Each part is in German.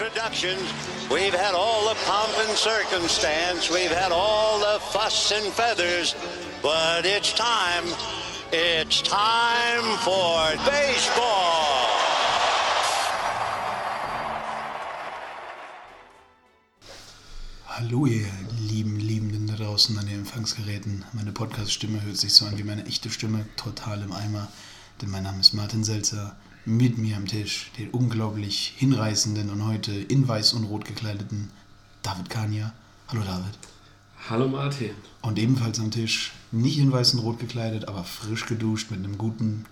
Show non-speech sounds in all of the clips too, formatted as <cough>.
Introductions. We've had all the pomp and circumstance. We've had all the fuss and feathers. But it's time. It's time for baseball. Hallo ihr lieben Liebenden da draußen an den Empfangsgeräten. Meine Podcast-Stimme hört sich so an wie meine echte Stimme, total im Eimer. Denn mein Name ist Martin Selzer. Mit mir am Tisch den unglaublich hinreißenden und heute in weiß und rot gekleideten David Kania. Hallo David. Hallo Martin. Und ebenfalls am Tisch, nicht in weiß und rot gekleidet, aber frisch geduscht mit einem guten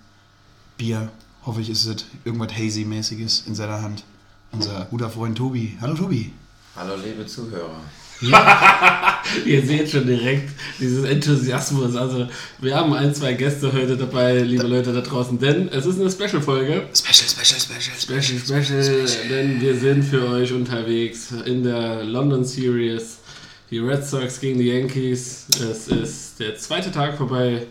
Bier. Hoffe ich, ist es irgendwas Hazy-mäßiges in seiner Hand. Unser guter Freund Tobi. Hallo Tobi. Hallo liebe Zuhörer. <laughs> Ihr seht schon direkt dieses Enthusiasmus. Also, wir haben ein, zwei Gäste heute dabei, liebe Leute da draußen, denn es ist eine Special-Folge. Special, special, special, Special, special, denn wir sind für euch unterwegs in der London Series. Die Red Sox gegen die Yankees. Es ist der zweite Tag vorbei.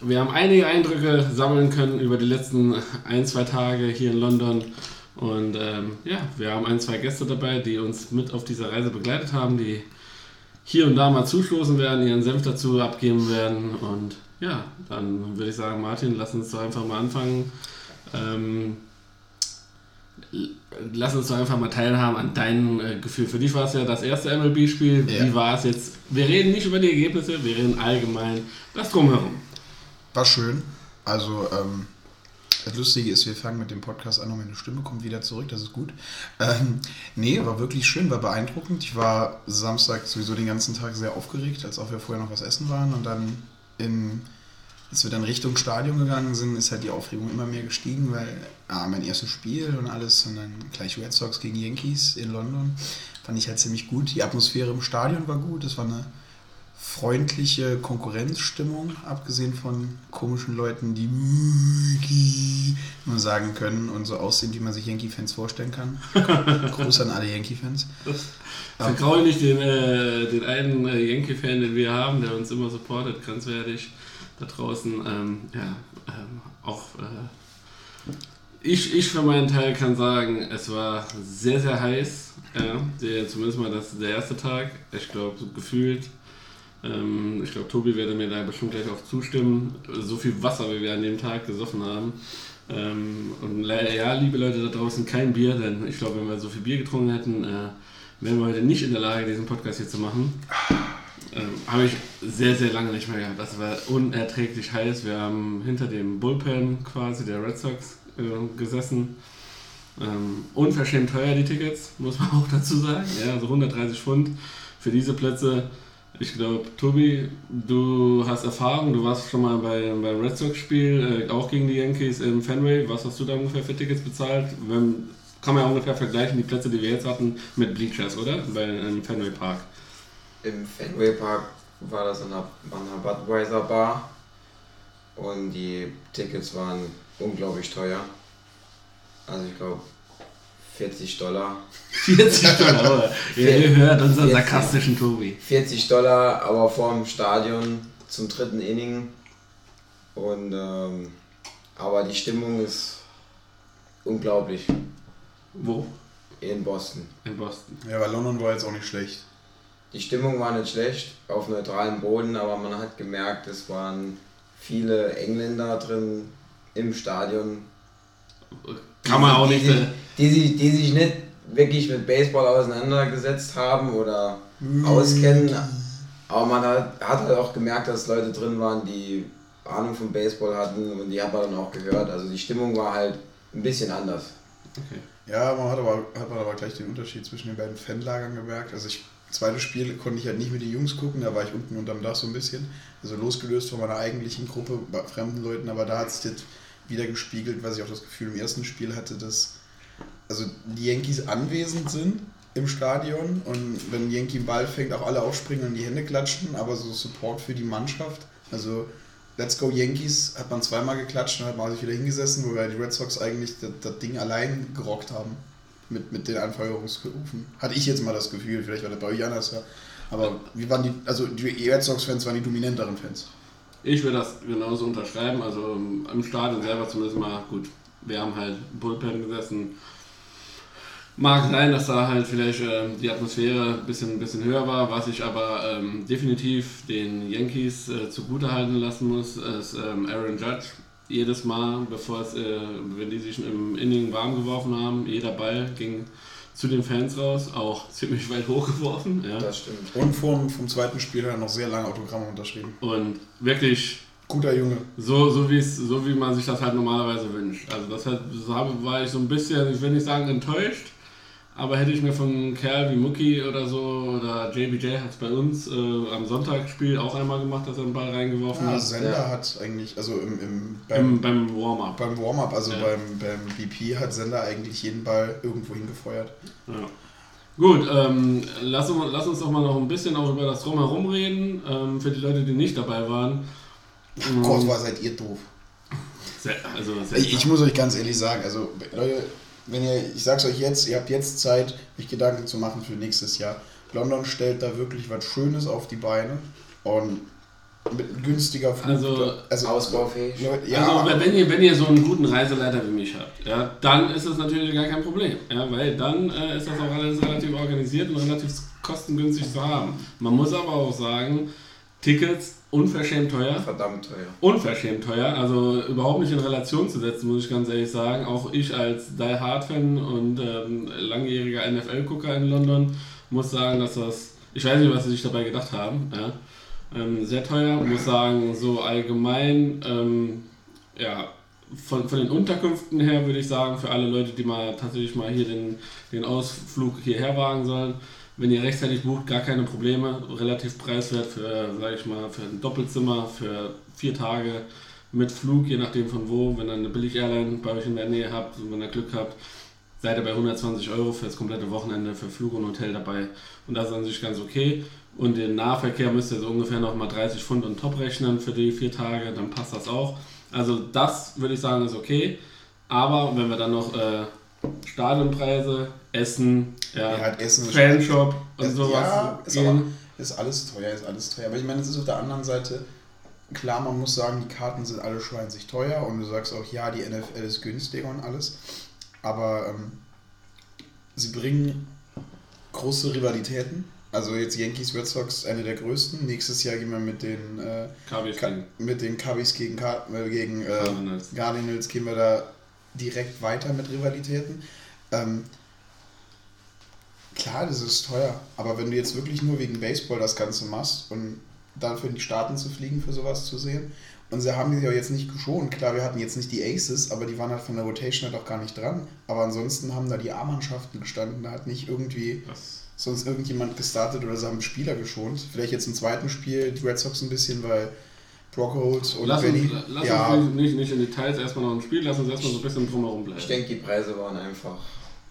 Wir haben einige Eindrücke sammeln können über die letzten ein, zwei Tage hier in London. Und ähm, ja, wir haben ein, zwei Gäste dabei, die uns mit auf dieser Reise begleitet haben, die hier und da mal zustoßen werden, ihren Senf dazu abgeben werden. Und ja, dann würde ich sagen, Martin, lass uns doch einfach mal anfangen. Ähm, lass uns doch einfach mal teilhaben an deinem äh, Gefühl. Für dich war es ja das erste MLB-Spiel. Ja. Wie war es jetzt? Wir reden nicht über die Ergebnisse, wir reden allgemein das Drumherum. War schön. Also, ähm, das Lustige ist, wir fangen mit dem Podcast an und meine Stimme kommt wieder zurück, das ist gut. Ähm, nee, war wirklich schön, war beeindruckend. Ich war Samstag sowieso den ganzen Tag sehr aufgeregt, als auch wir vorher noch was essen waren. Und dann, in, als wir dann Richtung Stadion gegangen sind, ist halt die Aufregung immer mehr gestiegen, weil ah, mein erstes Spiel und alles und dann gleich Red Sox gegen Yankees in London fand ich halt ziemlich gut. Die Atmosphäre im Stadion war gut, es war eine freundliche Konkurrenzstimmung, abgesehen von komischen Leuten, die Mookie nur sagen können und so aussehen, wie man sich Yankee-Fans vorstellen kann. <laughs> Gruß an alle Yankee-Fans. Vergraue nicht den, äh, den einen äh, Yankee-Fan, den wir haben, der uns immer supportet, grenzwertig da draußen. Ähm, ja, ähm, auch äh, ich, ich für meinen Teil kann sagen, es war sehr, sehr heiß. Ja, der, zumindest mal das, der erste Tag. Ich glaube, so gefühlt. Ähm, ich glaube, Tobi werde mir da bestimmt gleich auch zustimmen. So viel Wasser, wie wir an dem Tag gesoffen haben. Ähm, und ja, liebe Leute da draußen, kein Bier, denn ich glaube, wenn wir so viel Bier getrunken hätten, äh, wären wir heute nicht in der Lage, diesen Podcast hier zu machen. Ähm, Habe ich sehr, sehr lange nicht mehr gehabt. Das war unerträglich heiß. Wir haben hinter dem Bullpen quasi der Red Sox äh, gesessen. Ähm, unverschämt teuer die Tickets, muss man <laughs> auch dazu sagen. Ja, also 130 Pfund für diese Plätze. Ich glaube, Tobi, du hast Erfahrung, du warst schon mal bei, beim Red Sox-Spiel, äh, auch gegen die Yankees im Fenway. Was hast du da ungefähr für Tickets bezahlt? Wenn, kann man ja ungefähr vergleichen, die Plätze, die wir jetzt hatten, mit Bleachers, oder? Bei, im Fenway Park. Im Fenway Park war das an einer, einer Budweiser Bar und die Tickets waren unglaublich teuer. Also ich glaube 40 Dollar. 40 Dollar, <laughs> oder? Ihr, hört unseren 40. sarkastischen Tobi. 40 Dollar, aber vorm Stadion zum dritten Inning. Und ähm, aber die Stimmung ist unglaublich Wo? in Boston. In Boston. Ja, weil London war jetzt auch nicht schlecht. Die Stimmung war nicht schlecht auf neutralem Boden, aber man hat gemerkt, es waren viele Engländer drin im Stadion. Kann man auch die, nicht. Die, die, sich, die sich nicht wirklich mit Baseball auseinandergesetzt haben oder auskennen. Aber man hat, hat halt auch gemerkt, dass Leute drin waren, die Ahnung vom Baseball hatten und die hat man dann auch gehört. Also die Stimmung war halt ein bisschen anders. Okay. Ja, man hat aber, hat man aber gleich den Unterschied zwischen den beiden Fanlagern gemerkt. Also ich, zweites Spiel konnte ich halt nicht mit den Jungs gucken, da war ich unten unterm Dach so ein bisschen. Also losgelöst von meiner eigentlichen Gruppe bei fremden Leuten, aber da hat sich das wieder gespiegelt, was ich auch das Gefühl im ersten Spiel hatte, dass also die Yankees anwesend sind im Stadion und wenn ein Yankee einen Ball fängt, auch alle aufspringen und die Hände klatschen, aber so Support für die Mannschaft, also Let's Go Yankees hat man zweimal geklatscht und hat man sich wieder hingesessen, wo wir die Red Sox eigentlich das, das Ding allein gerockt haben mit, mit den Anfeuerungsrufen. Hatte ich jetzt mal das Gefühl, vielleicht war das bei euch anders. Aber wie waren die, also die Red Sox-Fans waren die dominanteren Fans. Ich würde das genauso unterschreiben. Also ähm, im Stadion selber zumindest mal gut. Wir haben halt Bullpen gesessen. Mag sein, dass da halt vielleicht ähm, die Atmosphäre ein bisschen, bisschen höher war. Was ich aber ähm, definitiv den Yankees äh, zugutehalten lassen muss, ist ähm, Aaron Judge. Jedes Mal, bevor es, äh, wenn die sich im Inning warm geworfen haben, jeder Ball ging zu den Fans raus, auch ziemlich weit hochgeworfen. Ja. Das stimmt. Und vom, vom zweiten Spiel hat er noch sehr lange Autogramme unterschrieben. Und wirklich Guter Junge. so, so, so wie man sich das halt normalerweise wünscht. Also das hat, war ich so ein bisschen, ich will nicht sagen enttäuscht, aber hätte ich mir von einem Kerl wie Muki oder so oder JBJ hat es bei uns äh, am Sonntagspiel auch einmal gemacht, dass er einen Ball reingeworfen Ja, hat. Sender Ja. hat eigentlich, also im, im, beim, Im, beim Warm-up. beim Warm-up, also Ja. beim, beim BP hat Sender eigentlich jeden Ball irgendwo hingefeuert. Ja. Gut, ähm, lass, uns, lass uns doch mal noch ein bisschen auch über das Drumherum reden, ähm, für die Leute, die nicht dabei waren. Mhm. Gott, was seid ihr doof. Sehr, also sehr Ich, ich muss euch ganz ehrlich sagen, also Leute, wenn ihr, ich sag's euch jetzt, ihr habt jetzt Zeit, euch Gedanken zu machen für nächstes Jahr. London stellt da wirklich was Schönes auf die Beine und mit günstiger Flug. Also, also Ausbaufähig. Ja, Also wenn- wenn ihr, wenn ihr so einen guten Reiseleiter wie mich habt, ja, dann ist das natürlich gar kein Problem. Ja, weil dann äh, ist das auch alles relativ organisiert und relativ kostengünstig zu haben. Man muss aber auch sagen, Tickets unverschämt teuer. Verdammt teuer. Unverschämt teuer, also überhaupt nicht in Relation zu setzen, muss ich ganz ehrlich sagen. Auch ich als Die Hard-Fan und ähm, langjähriger NFL-Gucker in London muss sagen, dass das, ich weiß nicht, was sie sich dabei gedacht haben, ja. ähm, sehr teuer, muss sagen, so allgemein, ähm, ja, von, von den Unterkünften her würde ich sagen, für alle Leute, die mal tatsächlich mal hier den, den Ausflug hierher wagen sollen, wenn ihr rechtzeitig bucht, gar keine Probleme, relativ preiswert für, sage ich mal, für ein Doppelzimmer, für vier Tage mit Flug, je nachdem von wo, wenn ihr eine Billig-Airline bei euch in der Nähe habt und wenn ihr Glück habt, seid ihr bei 120 Euro für das komplette Wochenende für Flug und Hotel dabei und das ist an sich ganz okay. Und den Nahverkehr müsst ihr so ungefähr noch mal 30 Pfund und top rechnen für die vier Tage, dann passt das auch. Also das würde ich sagen ist okay. Aber wenn wir dann noch äh, Stadionpreise, Essen, ja, Ja, halt Essen Fanshop und sowas Ja, ist, aber, ist alles teuer, ist alles teuer. Aber ich meine, es ist auf der anderen Seite, klar, man muss sagen, die Karten sind alle schweinsig teuer und du sagst auch, ja, die NFL ist günstiger und alles. Aber ähm, sie bringen große Rivalitäten. Also jetzt Yankees Red Sox, eine der größten. Nächstes Jahr gehen wir mit den äh, Cubbies mit den Cubbies gegen, Car äh, gegen äh, Cardinals. Cardinals gehen wir da direkt weiter mit Rivalitäten. Ähm, klar, das ist teuer, aber wenn du jetzt wirklich nur wegen Baseball das Ganze machst und dafür in die Staaten zu fliegen, für sowas zu sehen, und sie haben sich ja jetzt nicht geschont. Klar, wir hatten jetzt nicht die Aces, aber die waren halt von der Rotation halt auch gar nicht dran. Aber ansonsten haben da die A-Mannschaften gestanden, da hat nicht irgendwie Das, sonst irgendjemand gestartet oder sie haben Spieler geschont. Vielleicht jetzt im zweiten Spiel die Red Sox ein bisschen, weil Brockhold und lass Benny. uns, lass ja, uns nicht, nicht in Details erstmal noch ein Spiel, lass uns erstmal so ein bisschen drumherum bleiben. Ich denke, die Preise waren einfach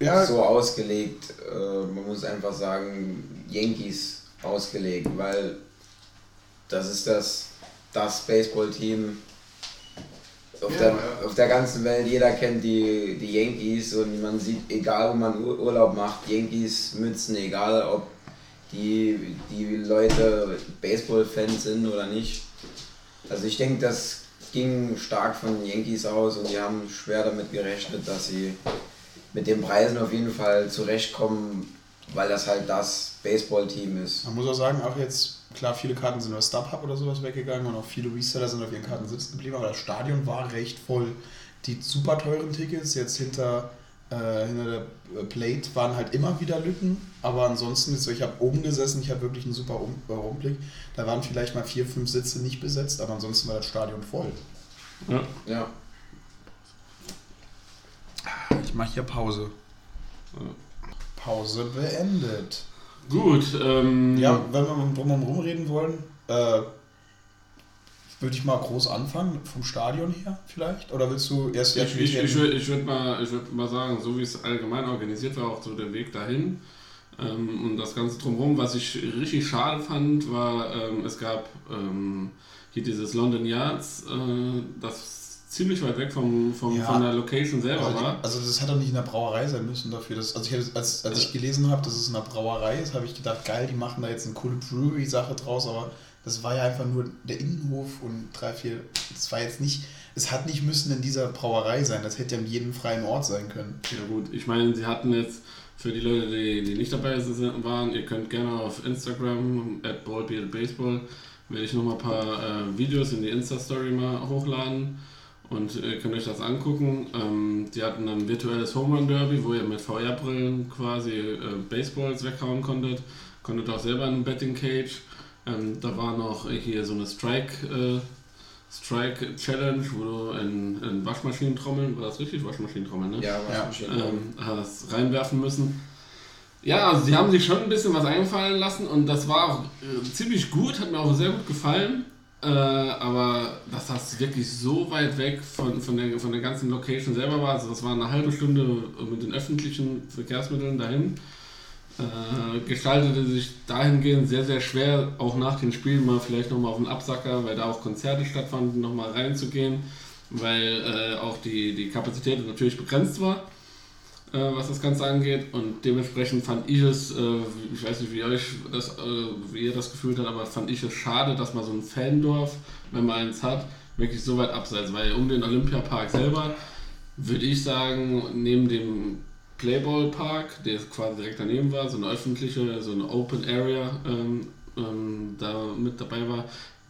ja, so ausgelegt. Äh, man muss einfach sagen, Yankees ausgelegt, weil das ist das, das Baseballteam auf, Ja, der, ja. auf der ganzen Welt. Jeder kennt die, die Yankees und man sieht, egal wo man Ur- Urlaub macht, Yankees Mützen, egal ob die, die Leute Baseball-Fans sind oder nicht. Also ich denke, das ging stark von den Yankees aus und die haben schwer damit gerechnet, dass sie mit den Preisen auf jeden Fall zurechtkommen, weil das halt das Baseball-Team ist. man muss auch sagen, auch jetzt, klar, viele Karten sind über StubHub oder sowas weggegangen und auch viele Reseller sind auf ihren Karten sitzen geblieben, aber das Stadion war recht voll. Die super teuren Tickets jetzt hinter, äh, hinter der äh, Plate waren halt immer wieder Lücken, aber ansonsten, ist so, ich habe oben gesessen, ich hatte wirklich einen super um äh, Umblick. Da waren vielleicht mal vier, fünf Sitze nicht besetzt, aber ansonsten war das Stadion voll. Ja. Ja. Ich mache hier Pause. Pause beendet. Gut, ähm, Ja, wenn wir drumherum reden wollen, äh, würde ich mal groß anfangen, vom Stadion her vielleicht? Oder willst du erst Ich, ich, ich, würd- ich würde mal, ich würd mal sagen, so wie es allgemein organisiert war, auch so der Weg dahin ähm, und das Ganze drumherum. Was ich richtig schade fand, war, ähm, es gab ähm, hier dieses London Yards, äh, das ziemlich weit weg vom, vom, Ja. von der Location selber also, war. also das hat doch nicht in der Brauerei sein müssen dafür. Dass, also ich hätte, als, als ich gelesen habe, dass es in der Brauerei ist, habe ich gedacht, geil, die machen da jetzt eine coole Brewery-Sache draus, aber das war ja einfach nur der Innenhof und drei, vier. Das war jetzt nicht. Es hat nicht müssen in dieser Brauerei sein, das hätte ja in jedem freien Ort sein können. Ja gut, ich meine, sie hatten jetzt für die Leute, die, die nicht dabei sind, waren, ihr könnt gerne auf Instagram, at ballbeatbaseball, werde ich nochmal ein paar äh, Videos in die Insta-Story mal hochladen und ihr könnt euch das angucken. Ähm, die hatten ein virtuelles Home Run Derby, wo ihr mit VR-Brillen quasi äh, Baseballs weghauen konntet. Konntet auch selber einen Betting Cage. Ähm, da war noch hier so eine Strike, äh, Strike Challenge, wo du in, in Waschmaschinentrommeln, war das richtig? Waschmaschinentrommeln, ne? Ja, was Ja. geschehen. ähm, hast reinwerfen müssen. Ja, also sie haben sich schon ein bisschen was einfallen lassen und das war auch äh, ziemlich gut, hat mir auch sehr gut gefallen. Äh, aber dass das wirklich so weit weg von, von, der, von der ganzen Location selber war, also das war eine halbe Stunde mit den öffentlichen Verkehrsmitteln dahin, äh, gestaltete sich dahingehend sehr, sehr schwer, auch nach den Spielen mal vielleicht nochmal auf den Absacker, weil da auch Konzerte stattfanden, nochmal reinzugehen, weil äh, auch die, die Kapazität natürlich begrenzt war, äh, was das Ganze angeht. Und dementsprechend fand ich es, äh, ich weiß nicht, wie, euch das, äh, wie ihr das gefühlt habt, aber fand ich es schade, dass man so ein Fandorf, wenn man eins hat, wirklich so weit abseits, weil um den Olympiapark selber würde ich sagen, neben dem Playball Park, der quasi direkt daneben war, so eine öffentliche, so eine Open Area ähm, ähm, da mit dabei war,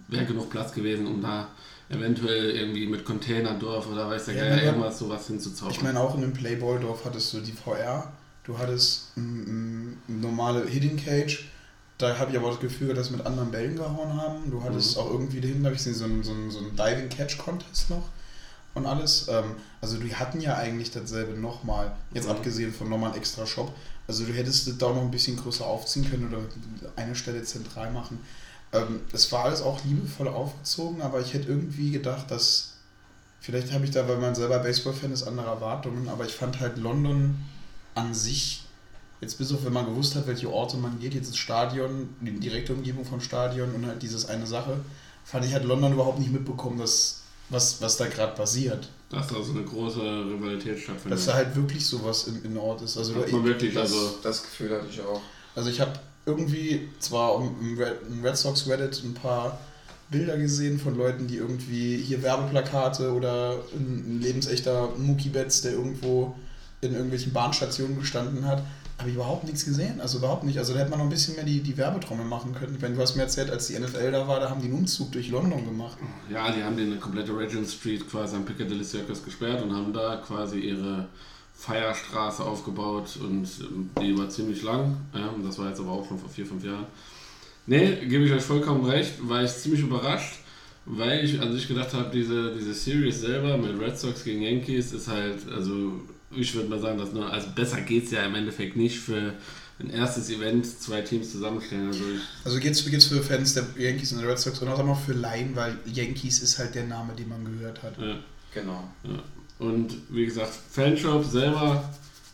wäre genug Platz gewesen, um da eventuell irgendwie mit Containerdorf oder weiß der Ja, Geier irgendwas sowas hinzuzaubern. Ich meine, auch in dem Playball-Dorf hattest du die VR, du hattest eine normale Hidden Cage, da habe ich aber das Gefühl, dass mit anderen Bällen gehauen haben. Du hattest auch irgendwie dahinter, habe ich gesehen, so einen so einen- so einen Diving-Catch-Contest noch und alles. Ähm, Also die hatten ja eigentlich dasselbe nochmal, jetzt Mhm. abgesehen von nochmal extra Shop. Also du hättest das da noch ein bisschen größer aufziehen können oder eine Stelle zentral machen. Ähm, Es war alles auch liebevoll aufgezogen, aber ich hätte irgendwie gedacht, dass Vielleicht habe ich da, weil man selber Baseball-Fan ist, andere Erwartungen, aber ich fand halt London an sich, jetzt bis auf wenn man gewusst hat, welche Orte man geht, jetzt das Stadion, die direkte Umgebung vom Stadion und halt dieses eine Sache, fand ich halt London überhaupt nicht mitbekommen, dass, was, was da gerade passiert. Dass da so eine große Rivalität stattfindet. Dass da halt wirklich sowas im, im Ort ist. Also, man wirklich, Das, also das Gefühl hatte ich auch. Also ich habe irgendwie zwar im Red, Sox Reddit ein paar Bilder gesehen von Leuten, die irgendwie hier Werbeplakate oder ein, lebensechter Mookie Betts, der irgendwo in irgendwelchen Bahnstationen gestanden hat, habe ich überhaupt nichts gesehen. Also überhaupt nicht. Also da hätte man noch ein bisschen mehr die, die Werbetrommel machen können. Meine, du hast mir erzählt, als die NFL da war, da haben die einen Umzug durch London gemacht. Ja, die haben den komplette Regent Street quasi am Piccadilly Circus gesperrt und haben da quasi ihre Feierstraße aufgebaut und ähm, die war ziemlich lang. Das war jetzt aber auch schon vor vier, fünf Jahren. Nee, gebe ich euch vollkommen recht, war ich ziemlich überrascht, weil ich an sich gedacht habe, diese, diese Series selber mit Red Sox gegen Yankees ist halt, also ich würde mal sagen, dass nur, also besser geht es ja im Endeffekt nicht für ein erstes Event zwei Teams zusammenstellen. Also Also geht's, geht's für Fans der Yankees und der Red Sox und auch noch für Laien, weil Yankees ist halt der Name, den man gehört hat. ja. Genau. Ja. Und wie gesagt, Fanshop selber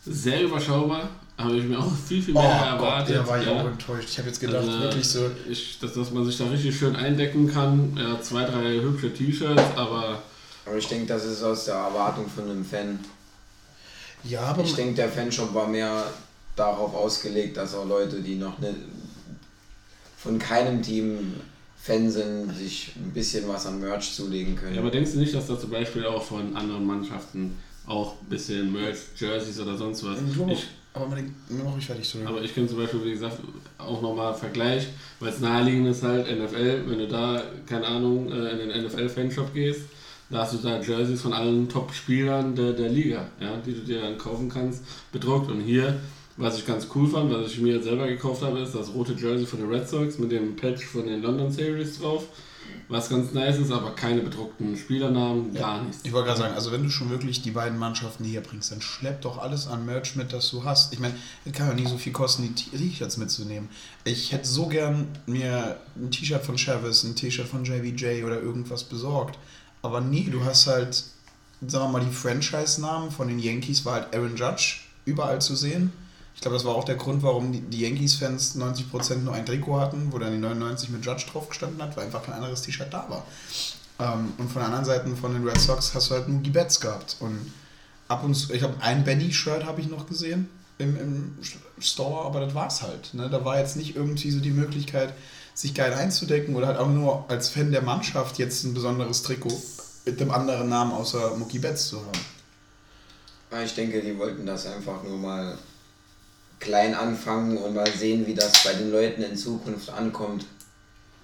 sehr überschaubar. Habe ich mir auch <laughs> viel, viel mehr erwartet. Oh der war ich ja. auch enttäuscht. Ich habe jetzt gedacht, Also, wirklich so, Ich, dass, dass man sich da richtig schön eindecken kann. Ja, zwei, drei hübsche T-Shirts, aber Aber ich denke, das ist aus der Erwartung von einem Fan. ja, aber Ich denke, der Fanshop war mehr darauf ausgelegt, dass auch Leute, die noch nicht von keinem Team Fan sind, sich ein bisschen was an Merch zulegen können. Ja, aber denkst du nicht, dass da zum Beispiel auch von anderen Mannschaften auch ein bisschen Merch, Jerseys oder sonst was? Ich, aber denkt, mach ich fertig, sorry. aber ich kenne zum Beispiel, wie gesagt, auch nochmal Vergleich, weil es naheliegend ist halt NFL, wenn du da, keine Ahnung, äh, in den NFL-Fanshop gehst, da hast du da Jerseys von allen Top-Spielern der, der Liga, ja, die du dir dann kaufen kannst, bedruckt. Und hier, was ich ganz cool fand, was ich mir jetzt selber gekauft habe, ist das rote Jersey von den Red Sox mit dem Patch von den London Series drauf. was ganz nice ist, aber keine bedruckten Spielernamen, gar nichts. Ich wollte gerade sagen, also wenn du schon wirklich die beiden Mannschaften hier bringst, dann schlepp doch alles an Merch mit, das du hast. Ich meine, es kann ja nie so viel kosten, die T-Shirts mitzunehmen. Ich hätte so gern mir ein T-Shirt von Travis, ein T-Shirt von JVJ oder irgendwas besorgt. Aber nee, du hast halt, sagen wir mal, die Franchise-Namen von den Yankees war halt Aaron Judge überall zu sehen. Ich glaube, das war auch der Grund, warum die- die Yankees-Fans 90% nur ein Trikot hatten, wo dann die 99 mit Judge drauf gestanden hat, weil einfach kein anderes T-Shirt da war. Ähm, und von der anderen Seite von den Red Sox hast du halt Moogie Betts gehabt. Und ab und zu, ich habe ein Benny-Shirt habe ich noch gesehen im, im Store, aber das war's halt. Ne? Da war jetzt nicht irgendwie so die Möglichkeit, sich geil einzudecken oder halt auch nur als Fan der Mannschaft jetzt ein besonderes Trikot mit einem anderen Namen außer Mookie Betts zu haben. Ja, Ich denke, die wollten das einfach nur mal klein anfangen und mal sehen, wie das bei den Leuten in Zukunft ankommt.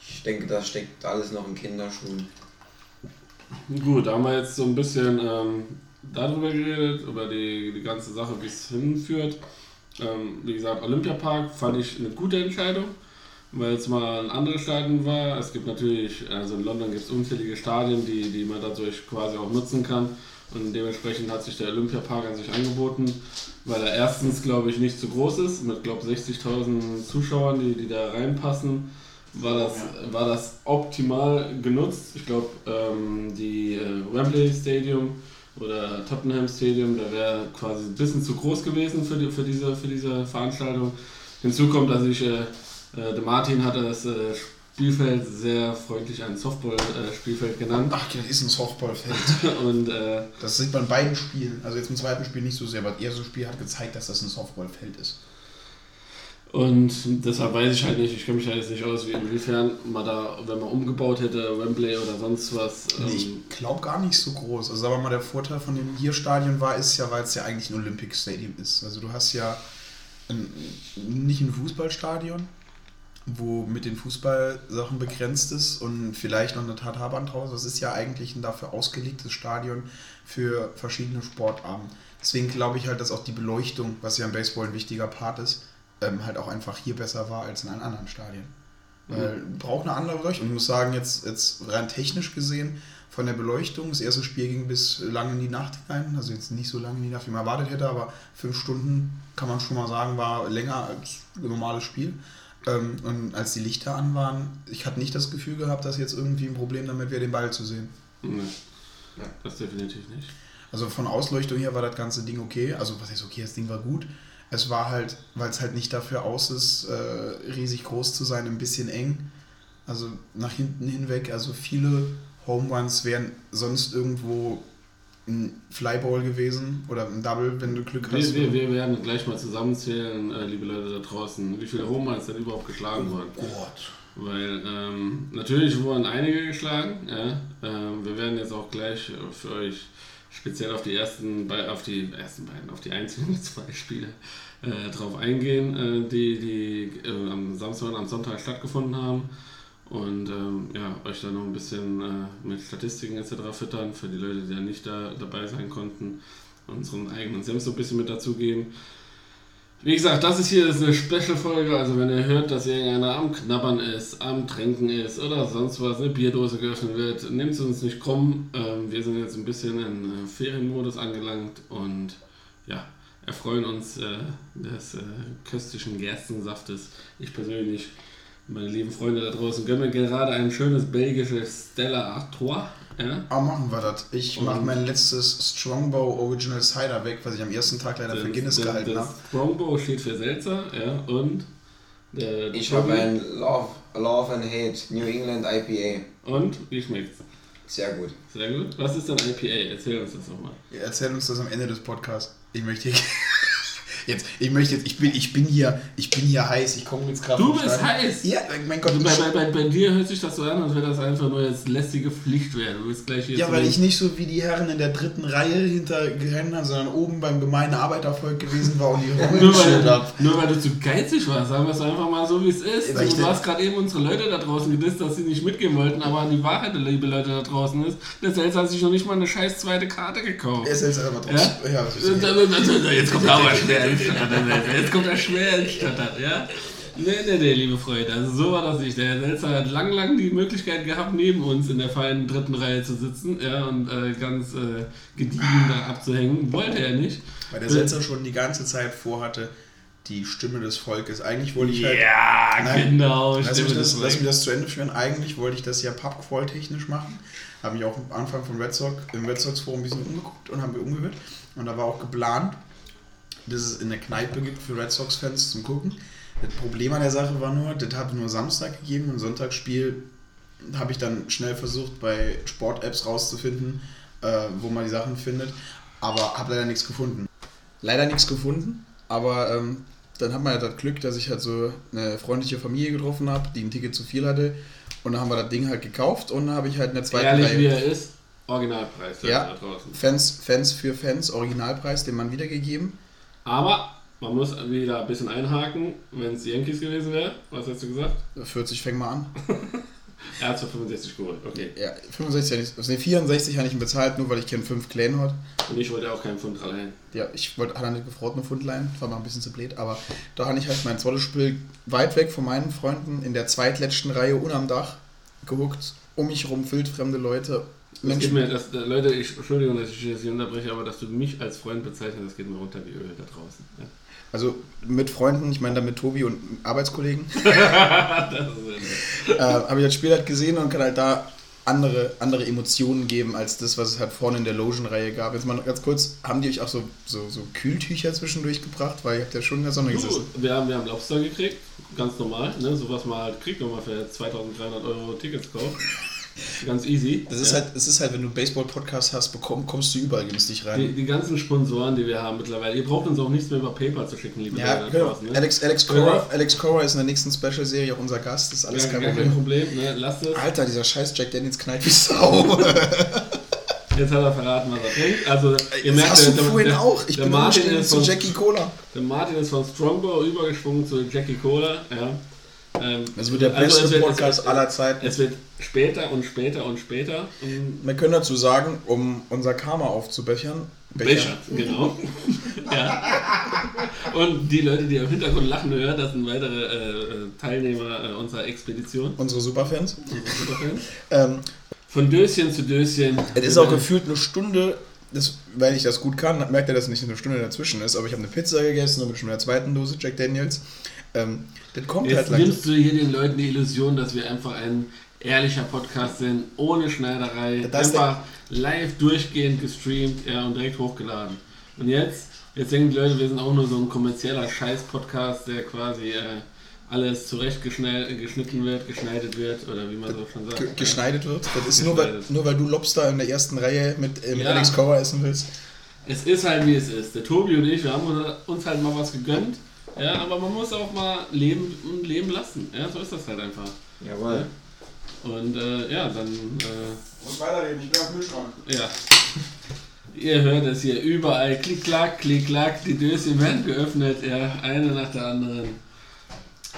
Ich denke, das steckt alles noch in Kinderschuhen. Gut, da haben wir jetzt so ein bisschen ähm, darüber geredet, über die, die ganze Sache, wie es hinführt. Ähm, wie gesagt, Olympiapark fand ich eine gute Entscheidung, weil es mal ein anderes Stadion war. Es gibt natürlich, also in London gibt es unzählige Stadien, die, die man dadurch quasi auch nutzen kann. Und dementsprechend hat sich der Olympiapark an sich angeboten, weil er erstens, glaube ich, nicht zu groß ist, mit, glaube 60.000 Zuschauern, die, die da reinpassen war das, war das optimal genutzt. Ich glaube, ähm, die äh, Wembley Stadium oder Tottenham Stadium, da wäre quasi ein bisschen zu groß gewesen für, die, für, diese, für diese Veranstaltung. Hinzu kommt, dass ich, äh, äh, der Martin hatte das äh, Spielfeld sehr freundlich ein Softball-Spielfeld genannt. Ach, das ist ein Softballfeld. <laughs> Und äh, Das sieht man in beiden Spielen. Also jetzt im zweiten Spiel nicht so sehr, aber das erste Spiel hat gezeigt, dass das ein Softballfeld ist. Und deshalb weiß ich halt nicht, ich kenne mich halt jetzt nicht aus, wie inwiefern man da, wenn man umgebaut hätte, Wembley oder sonst was. Nee, ähm, ich glaube gar nicht so groß. Also wir mal, der Vorteil von dem hier Stadion war, ist ja, weil es ja eigentlich ein Olympic Stadium ist. Also du hast ja ein, nicht ein Fußballstadion, wo mit den Fußballsachen begrenzt ist und vielleicht noch eine Tatarband draus. Das ist ja eigentlich ein dafür ausgelegtes Stadion für verschiedene Sportarten. Deswegen glaube ich halt, dass auch die Beleuchtung, was ja im Baseball ein wichtiger Part ist, ähm, halt auch einfach hier besser war als in allen anderen Stadien. Weil braucht eine andere Beleuchtung. Ich muss sagen, jetzt, jetzt rein technisch gesehen, von der Beleuchtung, das erste Spiel ging bis lange in die Nacht hinein, also jetzt nicht so lange in die Nacht, wie man erwartet hätte, aber fünf Stunden kann man schon mal sagen, war länger als ein normales Spiel. Ähm, und als die Lichter an waren, ich hatte nicht das Gefühl gehabt, dass jetzt irgendwie ein Problem damit wäre, den Ball zu sehen. nee, das definitiv nicht. Also von Ausleuchtung her war das ganze Ding okay. Also was heißt okay, das Ding war gut. Es war halt, weil es halt nicht dafür aus ist, äh, riesig groß zu sein, ein bisschen eng. Also nach hinten hinweg, also viele Home Runs wären sonst irgendwo ein Flyball gewesen oder ein Double, wenn du Glück hast. Wir, wir, wir werden gleich mal zusammenzählen, äh, liebe Leute da draußen, wie viele Roma ist denn überhaupt geschlagen worden? Gott. Weil ähm, natürlich wurden einige geschlagen. Ja? Ähm, wir werden jetzt auch gleich für euch speziell auf die ersten, bei, auf die ersten beiden, auf die einzigen <laughs> zwei Spiele äh, drauf eingehen, äh, die, die äh, am Samstag und am Sonntag stattgefunden haben. Und ähm, ja, euch dann noch ein bisschen äh, mit Statistiken etc. füttern, für die Leute, die ja nicht da dabei sein konnten, unseren eigenen Senf so ein bisschen mit dazugeben. Wie gesagt, das ist hier ist eine Special-Folge, also wenn ihr hört, dass irgendeiner am Knabbern ist, am Tränken ist oder sonst was, eine Bierdose geöffnet wird, nehmt es uns nicht krumm. Ähm, wir sind jetzt ein bisschen in äh, Ferienmodus angelangt und ja, erfreuen uns äh, des äh, köstlichen Gerstensaftes. Ich persönlich, meine lieben Freunde da draußen, gönne mir gerade ein schönes belgisches Stella Artois. Ja? Aber machen wir das. Ich mache mein letztes Strongbow Original Cider weg, was ich am ersten Tag leider für Guinness das, gehalten habe. Strongbow steht für Seltzer, ja, und der Ich habe ein Love, Love and Hate New England IPA. Und wie schmeckt's? Sehr gut. Sehr gut. Was ist denn IPA? Erzähl uns das doch mal. Erzähl uns das am Ende des Podcasts. Ich möchte hier. <laughs> Jetzt, ich möchte jetzt, ich bin, ich bin hier, ich bin hier heiß, ich komme jetzt gerade. Du bist Stadion. heiß! Ja, mein Gott, Also bei, bei, bei, bei dir hört sich das so an, als wäre das einfach nur jetzt lästige Pflicht wäre. Du bist gleich hier ja, weil ich nicht so wie die Herren in der dritten Reihe hinter habe, sondern oben beim gemeinen Arbeitervolk gewesen war und die <laughs> nur rumgeschillt weil, nur weil du zu geizig warst, sagen wir es einfach mal so, wie es ist. Ich Du hast gerade eben unsere Leute da draußen gedisst, dass sie nicht mitgehen wollten, aber die Wahrheit, liebe Leute da draußen ist, der Sales hat sich noch nicht mal eine scheiß zweite Karte gekauft. Er ist jetzt aber trotzdem. Ja? Ja, Jetzt kommt er aber Stottern. <laughs> <laughs> Jetzt kommt er schwer ins Stottern, ja? Nee, nee, nee, liebe Freunde, also so war das nicht. Der Herr Selzer hat lang, lang die Möglichkeit gehabt, neben uns in der feinen dritten Reihe zu sitzen ja, und äh, ganz äh, gediegen da abzuhängen. Wollte er nicht. Weil der Setzer schon die ganze Zeit vorhatte, die Stimme des Volkes. Eigentlich wollte ich halt. Ja, genau. Lass Stimme mich, das, lass mich das zu Ende führen. Eigentlich wollte ich das ja pubcrawl-technisch machen. Habe mich auch am Anfang vom Red Sox, im Red Sox Forum ein bisschen umgeguckt und habe mir umgehört. Und da war auch geplant, dass es in der Kneipe gibt für Red Sox-Fans zum Gucken. Das Problem an der Sache war nur, das hat nur Samstag gegeben und Sonntagsspiel habe ich dann schnell versucht, bei Sport-Apps rauszufinden, äh, wo man die Sachen findet. Aber habe leider nichts gefunden. Leider nichts gefunden, aber ähm, dann hat man ja das Glück, dass ich halt so eine freundliche Familie getroffen habe, die ein Ticket zu viel hatte. Und dann haben wir das Ding halt gekauft und dann habe ich halt in der zweiten Ehrlich Reihe. wie er ist, Originalpreis Ja. Fans, Fans für Fans, Originalpreis, den Mann wiedergegeben. Aber man muss wieder ein bisschen einhaken, wenn es die Yankees gewesen wäre. Was hast du gesagt? 40 fängt mal an. <laughs> Er hat zwar 65 geholt, okay. Ja, 65 ja nicht, also nee, 64 habe ich ihn bezahlt, nur weil ich keinen 5 Clan hat. Und ich wollte auch keinen Pfund allein. Ja, ich wollte, hat er nicht gefroren, eine Pfundlein, war mal ein bisschen zu blöd, aber da habe ich halt mein zweites Spiel weit weg von meinen Freunden in der zweitletzten Reihe unterm Dach gehuckt, um mich rum wildfremde Leute. Das geht mir, das, äh, Leute, ich, Entschuldigung, dass ich jetzt hier unterbreche, aber dass du mich als Freund bezeichnest, das geht mir runter wie Öl da draußen. Ja. Also mit Freunden, ich meine damit Tobi und Arbeitskollegen, <laughs> Das äh, habe ich das Spiel halt gesehen und kann halt da andere, andere Emotionen geben als das, was es halt vorne in der Logen-Reihe gab. Jetzt mal ganz kurz, haben die euch auch so, so, so Kühltücher zwischendurch gebracht? Weil ihr habt ja schon in der Sonne Du, gesessen. wir, haben, wir haben Lobster gekriegt, ganz normal, ne? so was man halt kriegt, wenn man für 2300 Euro Tickets kauft. <laughs> Ganz easy. Das ist ja. halt, es ist halt, wenn du Baseball-Podcast hast, bekomm, kommst du überall günstig rein. Die, die ganzen Sponsoren, die wir haben mittlerweile, ihr braucht uns auch nichts mehr über PayPal zu schicken, liebe Ja, genau. draußen, ne? Alex, Alex, Cora, Alex Cora ist in der nächsten Special-Serie auch unser Gast, das ist alles ja, kein Problem. kein Problem, ne? lasst es. Alter, dieser scheiß Jack Daniels knallt wie Sau. <laughs> Jetzt hat er verraten, was er trinkt. Also, ihr Das merkt, hast du der, vorhin der, auch. Ich der bin Martin, ist zu von, Jackie Cola. der Martin ist von Strongbow übergeschwungen zu Jackie Cola. Ja. Ähm, Das wird der also beste es wird- Podcast es, aller Zeiten. Es wird später und später und später. Wir können dazu sagen, um unser Karma aufzubechern. Becher, genau. <laughs> ja. Und die Leute, die im Hintergrund lachen hören, das sind weitere äh, äh, Teilnehmer äh, unserer Expedition. Unsere Superfans. unsere Superfans. Ähm, Von Döschen zu Döschen. es ist auch gefühlt eine Stunde, das, weil ich das gut kann, merkt er, dass nicht eine Stunde dazwischen ist. Aber ich habe eine Pizza gegessen und bin schon in der zweiten Dose Jack Daniels. Ähm, das kommt halt Jetzt langsam. nimmst du hier den Leuten die Illusion, dass wir einfach ein ehrlicher Podcast sind, ohne Schneiderei, Das einfach live durchgehend gestreamt ja, und direkt hochgeladen. Und jetzt, jetzt denken die Leute, wir sind auch nur so ein kommerzieller Scheiß-Podcast, der quasi äh, alles zurecht geschnitten wird, geschneidet wird, oder wie man so schon sagt. Ge- geschneidet wird. Das ist nur weil, nur weil du Lobster in der ersten Reihe mit, äh, mit Ja. Alex Cora essen willst. Es ist halt wie es ist. Der Tobi und ich, wir haben uns halt mal was gegönnt. Ja, aber man muss auch mal leben und leben lassen. Ja, so ist das halt einfach. Jawohl. Und äh, ja, dann äh, Muss weiterreden, ich bin am Kühlschrank. Ja. <laughs> Ihr hört es hier überall. Klick, klack, klick, klack. Die Döschen werden geöffnet. Ja, eine nach der anderen.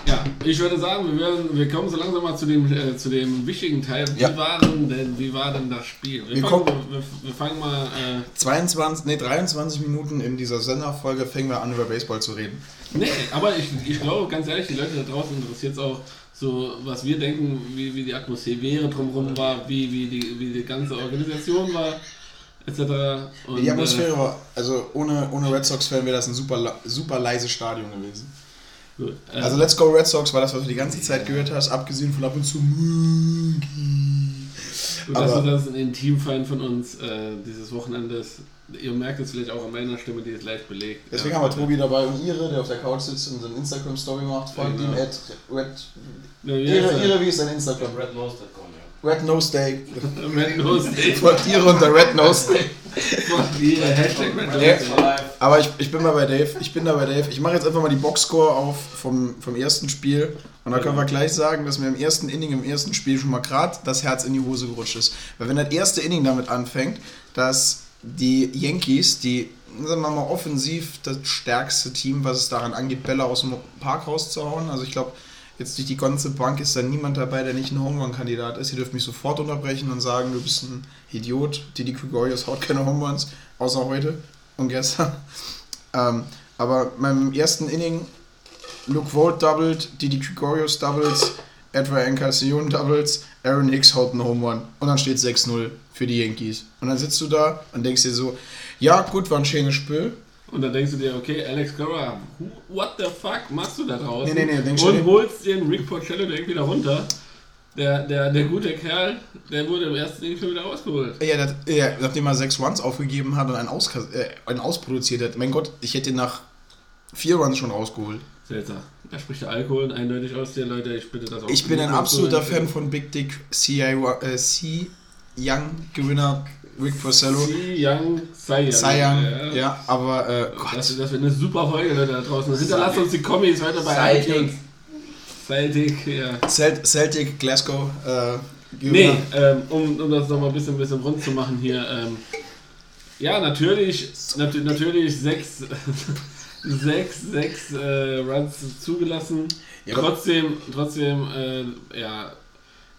Ja, ich würde sagen, wir, werden, wir kommen so langsam mal zu dem, äh, zu dem wichtigen Teil. Wie, Ja. war denn, wie war denn das Spiel? Wir, Wir fangen, kommen- wir, wir fangen mal. Äh, 22, nee, 23 Minuten in dieser Senderfolge fängen wir an, über Baseball zu reden. nee, aber ich, ich glaube, ganz ehrlich, die Leute da draußen interessiert es auch so, was wir denken, wie, wie die Atmosphäre drumherum war, wie, wie, die, wie die ganze Organisation war, etc. Und, Die äh, Atmosphäre war, also ohne, ohne Red Sox-Fan wäre das ein super, super leise Stadion gewesen. Gut, äh, Also Let's Go Red Sox war das, was du die ganze Zeit gehört hast, abgesehen von ab und zu. Gut, dass Aber- du das ein Intimfeind von uns äh, dieses Wochenendes. Ihr merkt es vielleicht auch an meiner Stimme, die ist leicht belegt. Deswegen ja. haben wir Tobi dabei und Ihre, der auf der Couch sitzt und so eine Instagram-Story macht. Folgt Ja, ihm genau. at Red... Ja, wie Ihre? Ihre, wie ist dein Instagram? Rednose.com, ja. Red Nose Day. <laughs> Red Nose Day. Folgt Ihre unter Red Nose Day. Folgt ihre Hashtag Red Nose. Day. Aber ich, ich bin mal bei Dave. Ich bin da bei Dave. Ich mache jetzt einfach mal die Boxscore auf vom, vom ersten Spiel. Und da können wir gleich sagen, dass mir im ersten Inning, im ersten Spiel schon mal gerade das Herz in die Hose gerutscht ist. Weil wenn das erste Inning damit anfängt, dass die Yankees, die, sagen wir mal, offensiv das stärkste Team, was es daran angeht, Bälle aus dem Park rauszuhauen. Also ich glaube, jetzt durch die ganze Bank ist da niemand dabei, der nicht ein Home Run Kandidat ist. Ihr dürft mich sofort unterbrechen und sagen, du bist ein Idiot. Didi Gregorius haut keine Home Runs, außer heute und gestern. <laughs> Ähm, aber beim ersten Inning Luke Vogt doubled, Didi Gregorius doubles, Edward Encarnacion doubles, Aaron Hicks haut einen Home Run. Und dann steht 6-0 für die Yankees. Und dann sitzt du da und denkst dir so, ja gut, war ein schönes Spiel. Und dann denkst du dir, okay, Alex Cora, what the fuck machst du da draußen? Nee, nee, nee, Und schon- holst den Rick Porcello direkt wieder runter. Der, der, der gute Kerl, der wurde im ersten Ding schon wieder ausgeholt. Ja, das, ja, nachdem er sechs Runs aufgegeben hat und einen, Auskas äh, einen ausproduziert hat. Mein Gott, ich hätte ihn nach vier Runs schon rausgeholt. Seltsam. Da spricht der Alkohol eindeutig aus dir, Leute. Ich bitte das auch. Ich bin ein absoluter so- Fan von Big Dick C. Äh, C. Young Gewinner Rick Porcello. Cy Young, Cy Young. Cy Young, ja, aber äh, Das, Gott. das wird eine super Folge, Leute, da draußen. Hinterlasst uns die Kommis weiter bei Celtic. Celtic, ja. Celt Celtic, Glasgow. Äh, Nee, ähm, um, um das nochmal ein bisschen, bisschen rund zu machen hier. Ähm, ja, natürlich, nat natürlich sechs, <laughs> sechs, sechs äh, Runs zugelassen. Ja, trotzdem, trotzdem, äh, ja,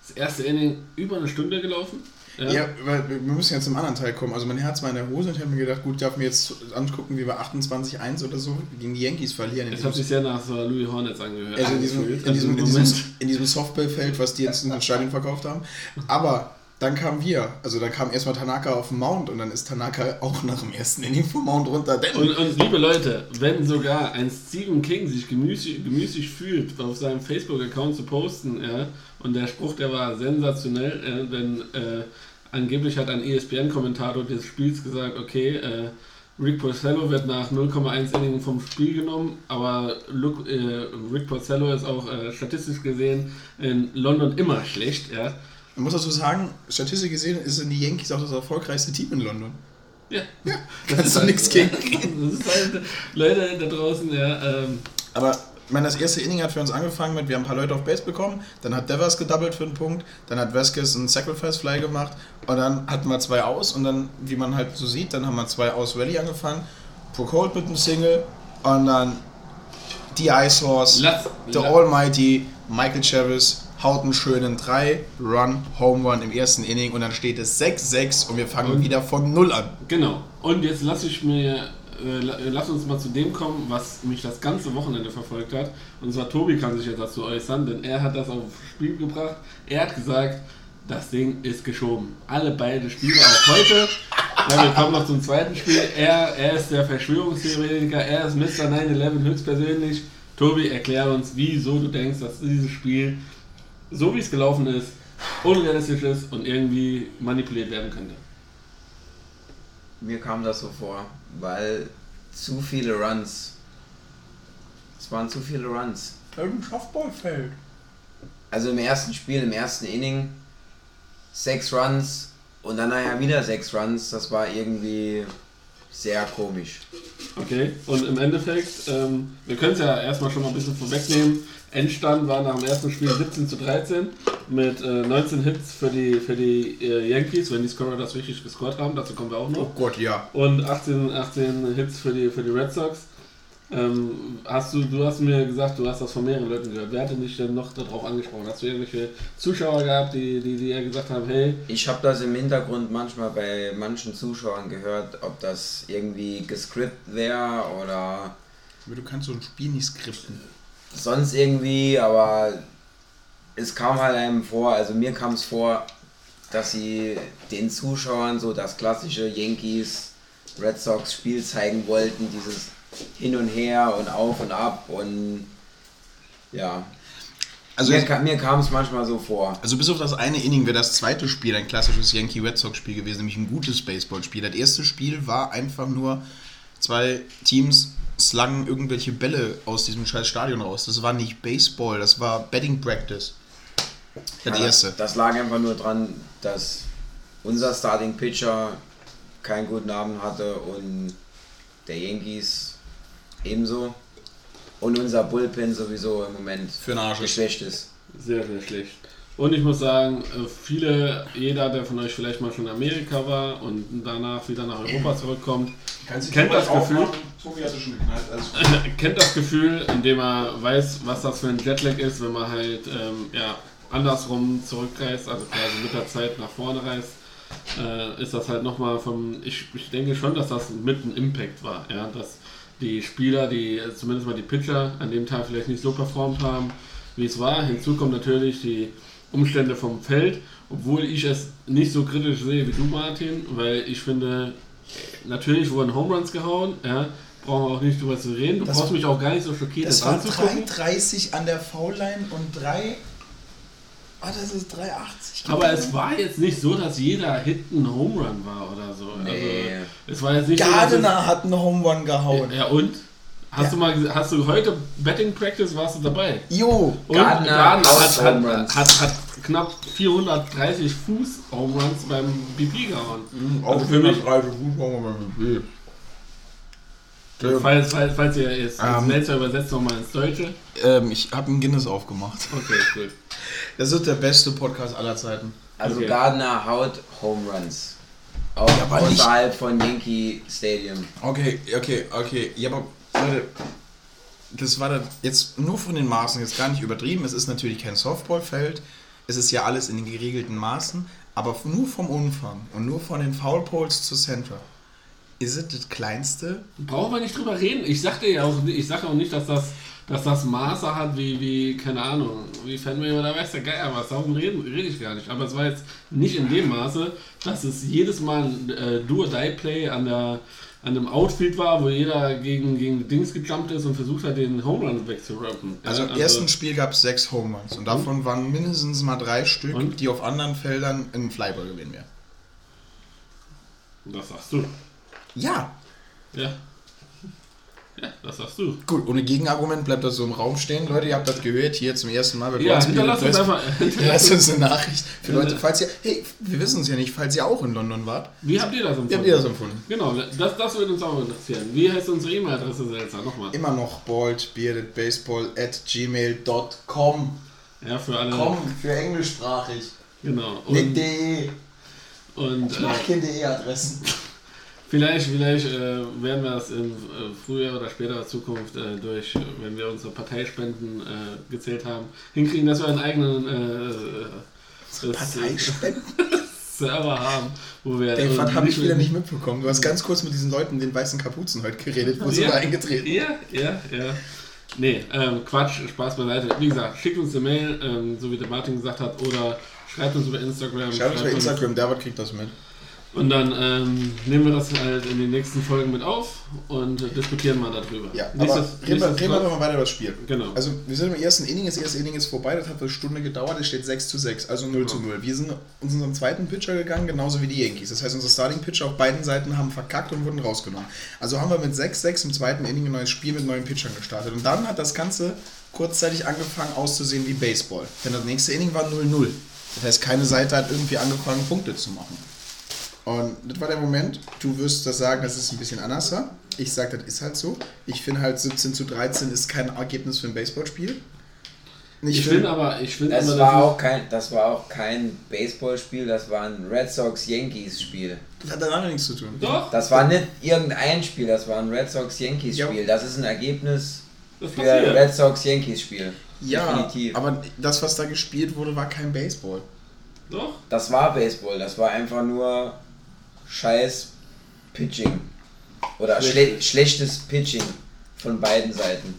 das erste Inning über eine Stunde gelaufen. Ja, weil wir müssen jetzt zum anderen Teil kommen. Also mein Herz war in der Hose und ich habe mir gedacht, gut, ich darf mir jetzt angucken, wie wir 28-1 oder so gegen die Yankees verlieren. Es hat sich sehr nach Louis Hornets angehört. also in diesem, in diesem, in diesem, in diesem Softballfeld, was die jetzt in den Stadion verkauft haben. Aber dann kamen wir. Also dann kam erstmal Tanaka auf den Mount und dann ist Tanaka auch nach dem ersten Inning vom Mount runter. Und, und liebe Leute, wenn sogar ein Stephen King sich gemüßig, gemüßig fühlt, auf seinem Facebook-Account zu posten, ja, und der Spruch, der war sensationell, äh, denn äh, angeblich hat ein ESPN-Kommentator des Spiels gesagt, okay, äh, Rick Porcello wird nach 0,1 Innings vom Spiel genommen, aber Luke, äh, Rick Porcello ist auch äh, statistisch gesehen in London immer schlecht, ja. man muss dazu sagen, statistisch gesehen sind die Yankees auch das erfolgreichste Team in London. Ja, Ja, Das kannst ist du halt- nichts gegen. <laughs> das ist halt, Leute da draußen, ja, ähm, Aber ich meine, das erste Inning hat für uns angefangen mit, wir haben ein paar Leute auf Base bekommen, dann hat Devers gedoubled für einen Punkt, dann hat Vasquez einen Sacrifice Fly gemacht und dann hatten wir zwei aus und dann, wie man halt so sieht, dann haben wir zwei aus Rally angefangen, Procol mit einem Single und dann die Ice Horse, Lass- The la- Almighty, Michael Chavis haut einen schönen 3-Run Home Run im ersten Inning und dann steht es 6-6 und wir fangen Und- wieder von Null an. Genau. Und jetzt lass ich mir, äh, la- lass uns mal zu dem kommen, was mich das ganze Wochenende verfolgt hat. Und zwar Tobi kann sich jetzt dazu äußern, denn er hat das aufs Spiel gebracht. Er hat gesagt, das Ding ist geschoben. Alle beide Spiele, auch heute. Ja, wir kommen noch zum zweiten Spiel. Er, er ist der Verschwörungstheoretiker, er ist Mr. 9-11 höchstpersönlich. Tobi, erklär uns, wieso du denkst, dass dieses Spiel, so wie es gelaufen ist, unrealistisch ist und irgendwie manipuliert werden könnte. Mir kam das so vor, weil zu viele Runs. Es waren zu viele Runs. Ein Softballfeld. Also im ersten Spiel, im ersten Inning, sechs Runs und dann nachher wieder sechs Runs. Das war irgendwie sehr komisch. Okay, und im Endeffekt, ähm, wir können es ja erstmal schon mal ein bisschen vorwegnehmen. Endstand war nach dem ersten Spiel 17 zu 13 mit äh, 19 Hits für die, für die äh, Yankees, wenn die Scorer das richtig gescored haben, dazu kommen wir auch Oh noch. Gott, ja. Und 18, 18 Hits für die, für die Red Sox. Ähm, hast du, du hast mir gesagt, du hast das von mehreren Leuten gehört. Wer hatte dich denn noch darauf angesprochen? Hast du irgendwelche Zuschauer gehabt, die, die, die ja gesagt haben, hey, Ich habe das im Hintergrund manchmal bei manchen Zuschauern gehört, ob das irgendwie gescriptet wäre oder Aber du kannst so ein Spiel nicht skripten. sonst irgendwie, aber es kam halt einem vor, also mir kam es vor, dass sie den Zuschauern so das klassische Yankees Red Sox Spiel zeigen wollten, dieses hin und her und auf und ab und ja. Also, mir, ka- mir kam es manchmal so vor. also bis auf das eine Inning wäre das zweite Spiel ein klassisches Yankee Red Sox Spiel gewesen, nämlich ein gutes Baseballspiel. Das erste Spiel war einfach nur zwei Teams slungen irgendwelche Bälle aus diesem scheiß Stadion raus. Das war nicht Baseball, das war Betting Practice. Das Ja, erste. Das lag einfach nur dran, dass unser Starting Pitcher keinen guten Abend hatte und der Yankees ebenso. Und unser Bullpen sowieso im Moment Für den Arsch ist. geschwächt ist. Sehr, sehr schlecht. Und ich muss sagen, äh, viele, jeder, der von euch vielleicht mal schon in Amerika war und danach wieder nach Europa zurückkommt, kennt das Gefühl, <laughs> kennt das Gefühl, indem er weiß, was das für ein Jetlag ist, wenn man halt ähm, ja, andersrum zurückreist, also quasi mit der Zeit nach vorne reist, äh, ist das halt nochmal vom, ich, ich denke schon, dass das mit ein Impact war, ja, dass die Spieler, die zumindest mal die Pitcher an dem Tag vielleicht nicht so performt haben, wie es war. Hinzu kommen natürlich die Umstände vom Feld, obwohl ich es nicht so kritisch sehe wie du, Martin, weil ich finde, natürlich wurden Home Runs gehauen, ja, brauchen wir auch nicht drüber zu reden. Du Das- brauchst mich auch gar nicht so schockiert, Das das war anzugucken. 3,30 an der Foul-Line und 3. Ah, das ist 3,80. Aber es war jetzt nicht so, dass jeder Hit ein Home Run war oder so. Nee. Also, es war jetzt nicht so, Gardner hat einen Home Run gehauen. es, Ja und? Hast Ja. du mal hast du heute Betting Practice warst du dabei? Jo, Und Gardner Gardner hat, hat, Home Runs. hat, hat knapp 430 Fuß Home Runs beim BP gehauen. auch Also für mich, 130 Fuß brauchen wir beim BP. Falls, falls, falls ihr jetzt Ähm. ähm, Melzer übersetzt nochmal ins Deutsche. Ähm, ich habe einen Guinness aufgemacht. Okay, <laughs> gut. Das ist der beste Podcast aller Zeiten. Also Okay. Gardner haut Home Runs. Auch Ja, aber nicht- außerhalb von Yankee Stadium. Okay, okay, okay. Ja, aber Leute, das war dann jetzt nur von den Maßen jetzt gar nicht übertrieben. Es ist natürlich kein Softballfeld. Es ist ja alles in den geregelten Maßen. Aber nur vom Umfang und nur von den Foul Poles zu Center ist es das kleinste. Brauchen wir nicht drüber reden. Ich sagte ja auch, ich sage auch nicht, dass das, dass das Maße hat wie, wie, keine Ahnung, wie Fenway oder weiß der Geier was. Darum reden, rede ich gar nicht. Aber es war jetzt nicht in dem Maße, dass es jedes Mal ein äh, Do-or-Die-Play an der an dem Outfield war, wo jeder gegen, gegen Dings gejumpt ist und versucht hat, den Home Run wegzurappen. Also im ersten Spiel gab es sechs Home Runs und davon waren mindestens mal drei Stück, Und? die auf anderen Feldern in Flyball gewinnen wären. Das sagst du. Ja, Ja. Ja, das sagst du. gut, ohne Gegenargument bleibt das so im Raum stehen. Leute, ihr habt das gehört hier zum ersten Mal bei Ja, Broadspiel. hinterlass uns einfach. <laughs> Hinterlasst uns eine Nachricht für. Leute, falls ihr, hey, wir wissen es ja nicht, falls ihr auch in London wart. Wie habt ihr das empfunden? Wie habt ihr das empfunden? Genau, das, das würde uns auch interessieren. Wie heißt unsere E-Mail-Adresse, Selzer? Nochmal. Immer noch baldbeardedbaseball at gmail.com. Ja, für alle. Komm, für englischsprachig. Genau. Und, de. und Ich äh, keine de-Adressen. Vielleicht, vielleicht äh, werden wir das in äh, früher oder späterer Zukunft äh, durch, wenn wir unsere Parteispenden äh, gezählt haben, hinkriegen, dass wir einen eigenen äh, äh, äh, Parteispenden? <laughs> Server haben, wo wir. Äh, was habe ich wieder nicht mitbekommen? Du hast ganz kurz mit diesen Leuten in den weißen Kapuzen heute geredet. Wo Ja. wir eingetreten? Ja, ja, ja. Nee, ähm, Quatsch, Spaß beiseite. Wie gesagt, schickt uns eine Mail, ähm, so wie der Martin gesagt hat, oder schreibt uns über Instagram. Schreibt uns uns- Instagram, David kriegt das mit. Und dann ähm, nehmen wir das halt in den nächsten Folgen mit auf und äh, diskutieren mal darüber. Ja, aber Nächstes- reden wir, reden wir mal weiter über das Spiel. Genau. Also wir sind im ersten Inning, das erste Inning ist vorbei, das hat eine Stunde gedauert, es steht 6 zu 6, also 0 zu 0. Wir sind uns unserem zweiten Pitcher gegangen, genauso wie die Yankees. Das heißt, unsere Starting Pitcher auf beiden Seiten haben verkackt und wurden rausgenommen. Also haben wir mit 6-6 im zweiten Inning ein neues Spiel mit neuen Pitchern gestartet. Und dann hat das Ganze kurzzeitig angefangen auszusehen wie Baseball. Denn das nächste Inning war 0-0. Das heißt, keine Seite hat irgendwie angefangen, Punkte zu machen. Und das war der Moment, du wirst das sagen, das ist ein bisschen anders. ja? Ich sage, das ist halt so. Ich finde halt 17 zu 13 ist kein Ergebnis für ein Baseballspiel. Ich für- finde aber, ich finde Das war, das auch kein, das war auch kein Baseballspiel, das war ein Red Sox-Yankees-Spiel. Das hat danach nichts zu tun. Doch, Das war nicht irgendein Spiel, das war ein Red Sox-Yankees-Spiel. Das ist ein Ergebnis das für passiert. Red Sox-Yankees-Spiel. Ja, Definitiv. aber das, was da gespielt wurde, war kein Baseball. Doch, Das war Baseball, das war einfach nur scheiß Pitching. Oder schle schlechtes Pitching von beiden Seiten.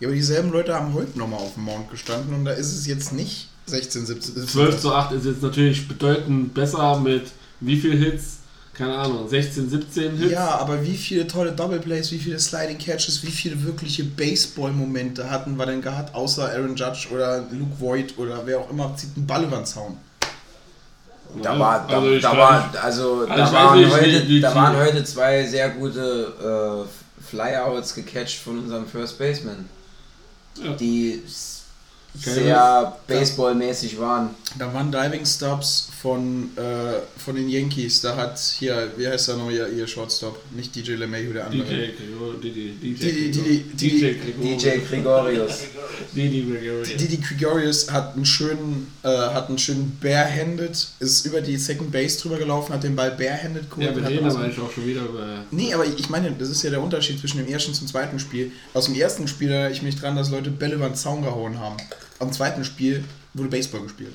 Ja, aber dieselben Leute haben heute nochmal auf dem Mount gestanden und da ist es jetzt nicht 16, 17, 17 12 zu 8 ist jetzt natürlich bedeutend besser mit wie viel Hits? Keine Ahnung, 16, 17 Hits? Ja, aber wie viele tolle Double Plays, wie viele Sliding Catches, wie viele wirkliche Baseball-Momente hatten wir denn gehabt, außer Aaron Judge oder Luke Voigt oder wer auch immer zieht einen Ball über den Zaun. Da, war, da, Also da, war, also, Also da, ich weiß waren, heute, wie- wie da die- waren heute zwei sehr gute äh, Flyouts gecatcht von unserem First Baseman, Ja. die. Sehr baseballmäßig waren. Da waren Diving Stops von, äh, von den Yankees. Da hat hier, wie heißt er noch, ihr, ihr Shortstop? Nicht DJ LeMahieu, der andere. DJ Gregor, Didi, DJ Didi, Gregor. Didi, Didi. DJ Gregor. DJ Gregorius. Didi Gregorius. Didi Gregorius hat einen schönen, äh, hat einen schönen barehanded, ist über die Second Base drüber gelaufen, hat den Ball barehanded geholt. Ja, wir und reden aber eigentlich auch schon wieder über. Nee, aber ich meine, das ist ja der Unterschied zwischen dem ersten zum zweiten Spiel. Aus dem ersten Spiel erinnere ich mich dran, dass Leute Bälle über den Zaun gehauen haben. Am zweiten Spiel wurde Baseball gespielt.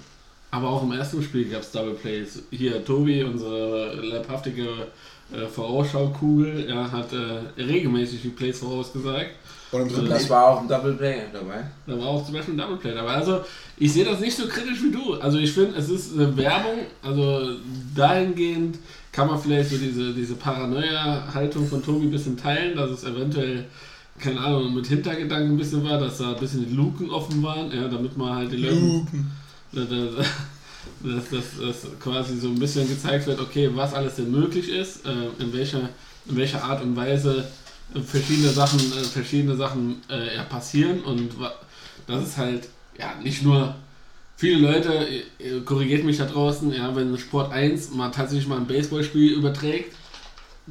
Aber auch im ersten Spiel gab es Double Plays. Hier, Tobi, unsere leibhaftige äh, Vorausschaukugel. Er hat äh, regelmäßig die Plays vorausgesagt. Und im dritten Das war auch ein Double Play dabei. Da war auch zum Beispiel ein Double Play dabei. Also ich sehe das nicht so kritisch wie du. Also ich finde, es ist eine Werbung. Also dahingehend kann man vielleicht so diese, diese Paranoia-Haltung von Tobi ein bisschen teilen, dass es eventuell, keine Ahnung, mit Hintergedanken ein bisschen war, dass da ein bisschen die Luken offen waren, ja, damit man halt die Leute... Dass, dass, dass, dass quasi so ein bisschen gezeigt wird, okay, was alles denn möglich ist, äh, in, welcher, in welcher Art und Weise äh, verschiedene Sachen, äh, verschiedene Sachen äh, ja, passieren und das ist halt ja nicht nur viele Leute, äh, korrigiert mich da draußen, ja, wenn Sport 1 mal tatsächlich mal ein Baseballspiel überträgt,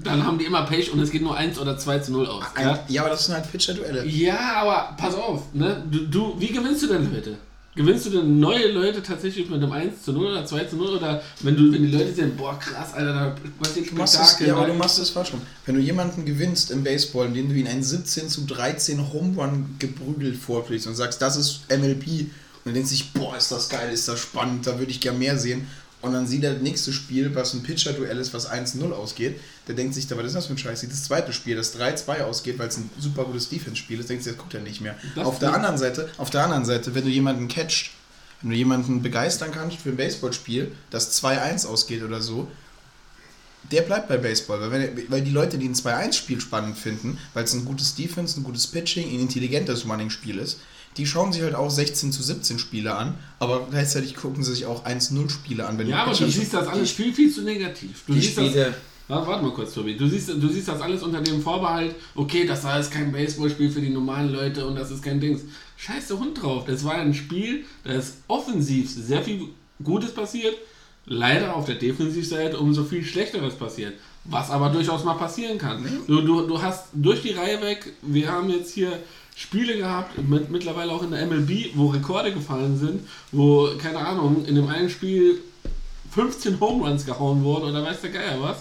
dann haben die immer Pech und es geht nur 1 oder 2 zu 0 aus. Ja, Ein, ja, aber das sind halt Pitcher-Duelle. ja aber pass auf, ne? Du, du, wie gewinnst du denn Leute? Gewinnst du denn neue Leute tatsächlich mit einem 1 zu 0 oder 2 zu 0 oder wenn du, wenn die Leute sehen, boah krass, Alter, da passiert Du machst es, ja, aber du machst es falsch rum. Wenn du jemanden gewinnst im Baseball, indem du ihn einen 17 zu 13 Home Run geprügelt vorfliegst und sagst, das ist MLB und dann denkt sich, boah, ist das geil, ist das spannend, da würde ich gern mehr sehen. Und dann sieht er das nächste Spiel, was ein Pitcher-Duell ist, was 1-0 ausgeht. Der denkt sich, da, was ist das für ein Scheiß? Sieht das zweite Spiel, das 3-2 ausgeht, weil es ein super gutes Defense-Spiel ist, denkt sich, das guckt er nicht mehr. Das auf der anderen Seite, auf der anderen Seite, wenn du jemanden catcht, wenn du jemanden begeistern kannst für ein Baseballspiel, das 2-1 ausgeht oder so, der bleibt bei Baseball, weil, wenn, weil die Leute, die ein 2-1-Spiel spannend finden, weil es ein gutes Defense, ein gutes Pitching, ein intelligentes Running-Spiel ist, die schauen sich halt auch 16 zu 17 Spiele an, aber gleichzeitig gucken sie sich auch 1-0 Spiele an. Wenn Ja, aber du siehst das alles viel, viel zu negativ. Du Die siehst das, Spiele, Warte, warte mal kurz, Tobi. Du siehst, du siehst das alles unter dem Vorbehalt, okay, das war jetzt kein Baseballspiel für die normalen Leute und das ist kein Dings. Scheiße Hund drauf. Das war ein Spiel, da ist offensiv sehr viel Gutes passiert. Leider auf der Defensivseite umso viel Schlechteres passiert. Was aber durchaus mal passieren kann. Du, du, du hast durch die Reihe weg, wir haben jetzt hier Spiele gehabt, mit, mittlerweile auch in der MLB, wo Rekorde gefallen sind, wo, keine Ahnung, in dem einen Spiel 15 Home Runs gehauen wurden oder weiß der Geier was.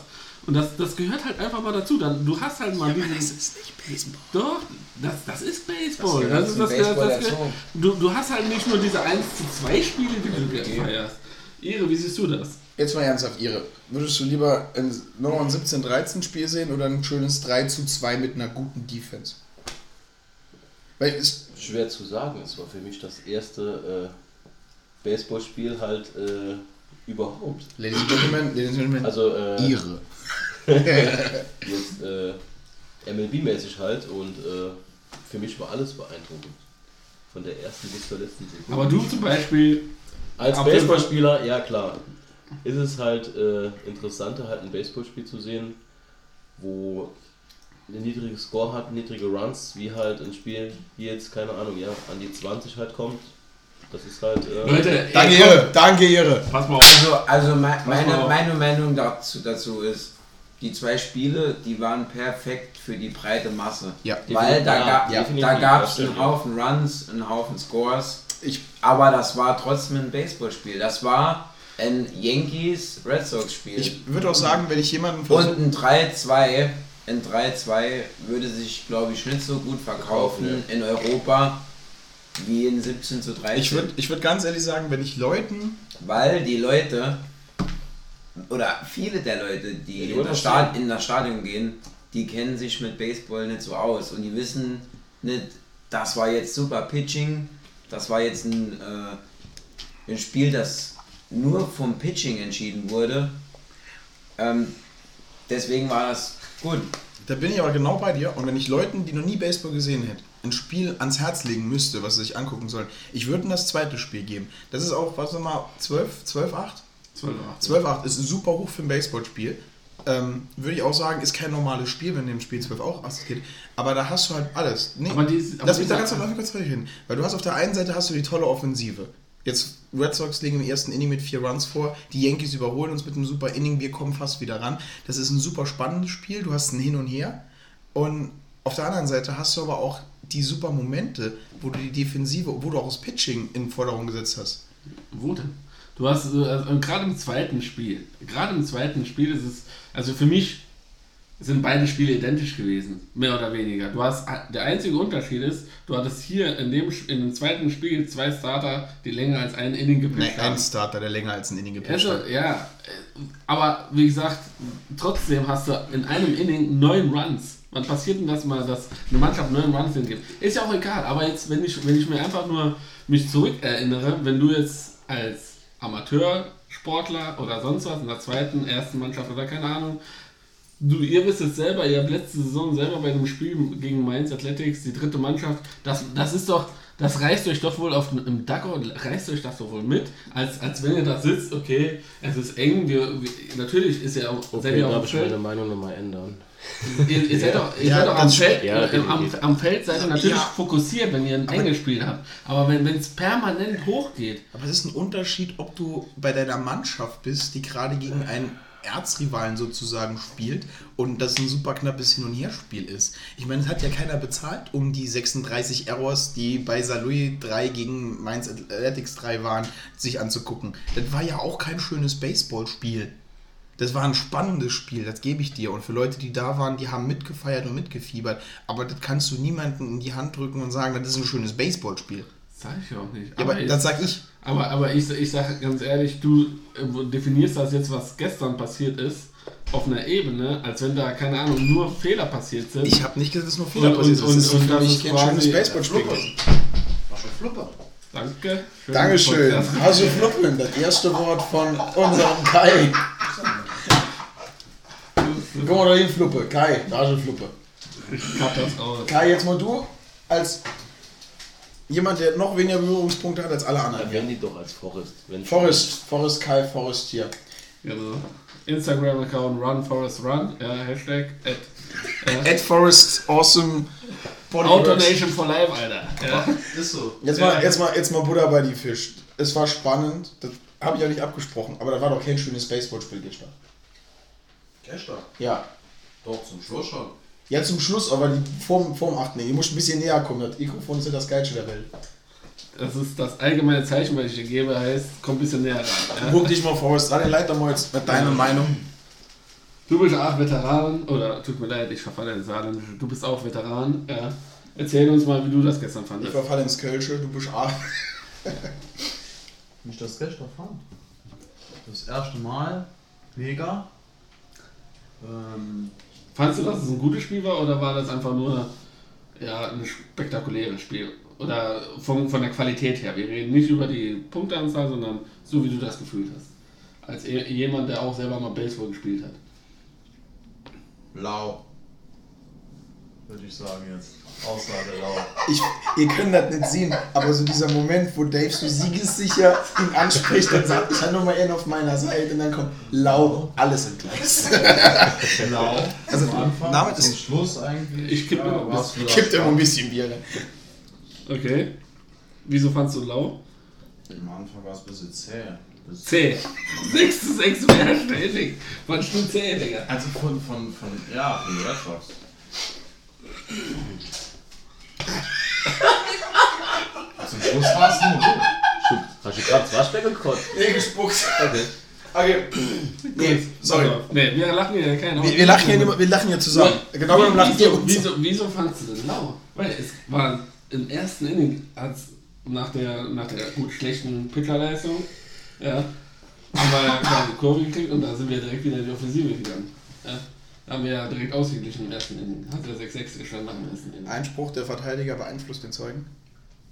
Und das, das gehört halt einfach mal dazu. Dann, du hast halt mal diesen. Das ist nicht Baseball. Doch, das, das ist Baseball. Das Das, ist das, das, Baseball das, dazu. du, du hast halt nicht nur diese 1 zu 2 Spiele, die du dir feierst. Ehre, wie siehst du das? Jetzt mal ernsthaft, Ihre. Würdest du lieber ein, nochmal ein 17-13-Spiel sehen oder ein schönes 3 zu 2 mit einer guten Defense? Weil es, Schwer zu sagen. Es war für mich das erste äh, Baseballspiel halt äh, überhaupt. Ladies and Gentlemen, Ladies and Gentlemen, Also äh, Ihre. <laughs> jetzt äh, MLB-mäßig halt und äh, für mich war alles beeindruckend. Von der ersten bis zur letzten Sekunde. Aber du zum Beispiel, Als. Baseballspieler, ja klar, ist es halt äh, interessanter, halt ein Baseballspiel zu sehen, wo ein niedriges Score hat, niedrige Runs, wie halt ein Spiel, wie jetzt, keine Ahnung, ja, an die 20 halt kommt. Das ist halt. Äh, Leute, Danke, Ihre. Danke, Ihre. pass mal auf. also, also me mal meine, auf. meine Meinung dazu, dazu ist, die zwei Spiele, die waren perfekt für die breite Masse. Ja. Weil da, gab ja, definitiv, da gab es einen. Haufen Runs, einen Haufen Scores. Ich, Aber das war trotzdem ein Baseballspiel. Das war ein Yankees-Red Sox-Spiel. ich würde auch sagen, wenn ich jemanden Und ein 3-2, ein 3-2 würde sich, glaube ich, nicht so gut verkaufen in Europa wie in 17 zu 13. Ich würde ich würd ganz ehrlich sagen, wenn ich Leuten. Weil die Leute, oder viele der Leute, die, die in, das Stad in das Stadion gehen, die kennen sich mit Baseball nicht so aus und die wissen nicht, das war jetzt super Pitching, das war jetzt ein, äh, ein Spiel, das nur vom Pitching entschieden wurde. Ähm, deswegen war das gut. Da bin ich aber genau bei dir. Und wenn ich Leuten, die noch nie Baseball gesehen hätten, ein Spiel ans Herz legen müsste, was sie sich angucken sollen, ich würde ihnen das zweite Spiel geben. Das ist auch, was mal, 12, 12, 8? 12, 8 ist super hoch für ein Baseballspiel. Ähm, würde ich auch sagen, ist kein normales Spiel, wenn dem Spiel 12 auch 8 geht. Aber da hast du halt alles. Nee, Aber die- aber lass mich da ganz mich kurz hin. Weil du hast auf der einen Seite hast du die tolle Offensive. Jetzt Red Sox liegen im ersten Inning mit vier Runs vor. Die Yankees überholen uns mit einem super Inning. Wir kommen fast wieder ran. Das ist ein super spannendes Spiel. Du hast ein Hin und Her. Und auf der anderen Seite hast du aber auch die super Momente, wo du die Defensive, wo du auch das Pitching in Forderung gesetzt hast. Wo denn? Du hast, äh, also, gerade im zweiten Spiel, gerade im zweiten Spiel ist es, also für mich sind beide Spiele identisch gewesen, mehr oder weniger. Du hast, der einzige Unterschied ist, du hattest hier in dem, in dem zweiten Spiel zwei Starter, die länger als ein Inning Nee, gepitcht haben. ein Starter, der länger als ein Inning gepitcht Also, hat. ja, aber wie gesagt, trotzdem hast du in einem Inning neun Runs. Wann passiert denn das mal, dass eine Mannschaft neun Runs hingibt? Ist ja auch egal, aber jetzt, wenn ich, wenn ich mir einfach nur mich zurückerinnere, wenn du jetzt als Amateursportler oder sonst was in der zweiten, ersten Mannschaft oder keine Ahnung, du, ihr wisst es selber, ihr habt letzte Saison selber bei dem Spiel gegen Mainz Athletics, die dritte Mannschaft, das, das ist doch, das reißt euch doch wohl auf dem- im Duckout, reißt euch das doch wohl mit, als, als wenn ihr da sitzt, okay, es ist eng, wir, wir, natürlich ist ja auch, seid Okay, ihr auch darf ich meine Meinung nochmal ändern. ihr, ihr seid doch, ihr Ja, seid doch am Feld, ja, äh, am, am Feld seid ihr natürlich Ja. fokussiert, wenn ihr ein enges Spiel habt, aber wenn es permanent hochgeht, Aber es ist ein Unterschied, ob du bei deiner Mannschaft bist, die gerade gegen einen Erzrivalen sozusagen spielt und das ein super knappes Hin- und Herspiel ist. Ich meine, es hat ja keiner bezahlt, um die 36 Errors, die bei Saarlouis 3 gegen Mainz Athletics 3 waren, sich anzugucken. Das war ja auch kein schönes Baseballspiel. Das war ein spannendes Spiel, das gebe ich dir. Und für Leute, die da waren, die haben mitgefeiert und mitgefiebert. Aber das kannst du niemandem in die Hand drücken und sagen, das ist ein schönes Baseballspiel. Sag ich auch nicht. Ja, aber jetzt- das sag ich. Aber, aber ich, ich sage ganz ehrlich, du äh, definierst das jetzt, was gestern passiert ist, auf einer Ebene, als wenn da, keine Ahnung, nur Fehler passiert sind. Ich habe nicht gesagt, dass nur Fehler Und- passiert und- sind. Das ist und für mich ist kein schönes Baseballspiel. Danke. Schönen Dankeschön. Podcast. Also Fluppen, das erste Wort von unserem Kai. Guck mal da hin, Fluppe. Kai, da ist eine Fluppe. Ich cut das aus. Kai, jetzt mal du als jemand, der noch weniger Berührungspunkte hat als alle anderen. Erwähnen die doch als Forest. Wenn Forest, Forest Kai, Forest hier. Genau. Instagram-Account Run Forest Run, ja, Hashtag at, äh, <laughs> Ed Forest, awesome. Autonation for Life, Alter. Ja. Ist so. Jetzt mal, jetzt, mal, jetzt mal Buddha bei die Fisch. Es war spannend, das habe ich ja nicht abgesprochen, aber da war doch kein schönes Baseballspiel gestern. Gestern. Ja. Doch, zum Schluss schon. Ja, zum Schluss, aber die vorm, vorm 8. Nee, ihr müsst ein bisschen näher kommen. Das Mikrofon ist ja das Geilste der Welt. Das ist das allgemeine Zeichen, was ich dir gebe, heißt, komm ein bisschen näher ran. Ja. Guck dich mal vor, Daniel, leiter mal jetzt mit deiner Meinung. Du bist auch Veteran, oder tut mir leid, ich verfalle ins Saarländische, du bist auch Veteran. Ja. Erzähl uns mal, wie du das gestern Ich fandest. verfalle ins Kölsche, du bist A. Wie ich das gestern fand. Das erste Mal. Mega. Ähm, Fandest du, dass es ein gutes Spiel war oder war das einfach nur ja, ein spektakuläres Spiel? Oder von, von der Qualität her? Wir reden nicht über die Punkteanzahl, sondern so, wie du das gefühlt hast. Als e- jemand, der auch selber mal Baseball gespielt hat. lau. Würde ich sagen jetzt. Aussage lau. Ich, ihr könnt das nicht sehen, aber so dieser Moment, wo Dave so siegessicher ihn anspricht und sagt, ich habe nur mal einen auf meiner Seite und dann kommt lau, alles in Gleis. Lau. Also, Am Anfang, damit zum ist- Schluss eigentlich. Ich kipp ja, immer ein war's bisschen. vielleicht- Kippt immer ein bisschen Bier rein. Okay. Wieso fandst du lau? Am Anfang war es ein bisschen zäh. Das- C. 6 zu 6 mehr Inning. Fandst du C, Digga? Also von, von, von, ja, von Red. Zum Schluss war es nur gut. Hast du gerade das Waschbecken gekotzt? Nee, gespuckt. Okay. Okay. Nee, sorry. Nee, wir lachen hier keinen Wir, wir, lachen hier, nicht- wir lachen hier zusammen. Genau genommen lachen wir wieso, uns. wieso, wieso fandst du denn lau? Weil es war im ersten Inning, als nach der, nach der gut schlechten Pitcherleistung, ja, haben wir die Kurve gekriegt und da sind wir direkt wieder in die Offensive gegangen. Ja. Haben wir ja direkt ausgeglichen im ersten Inning. Hat der 6-6 gestanden nach dem ersten Inning. Einspruch, der Verteidiger beeinflusst den Zeugen.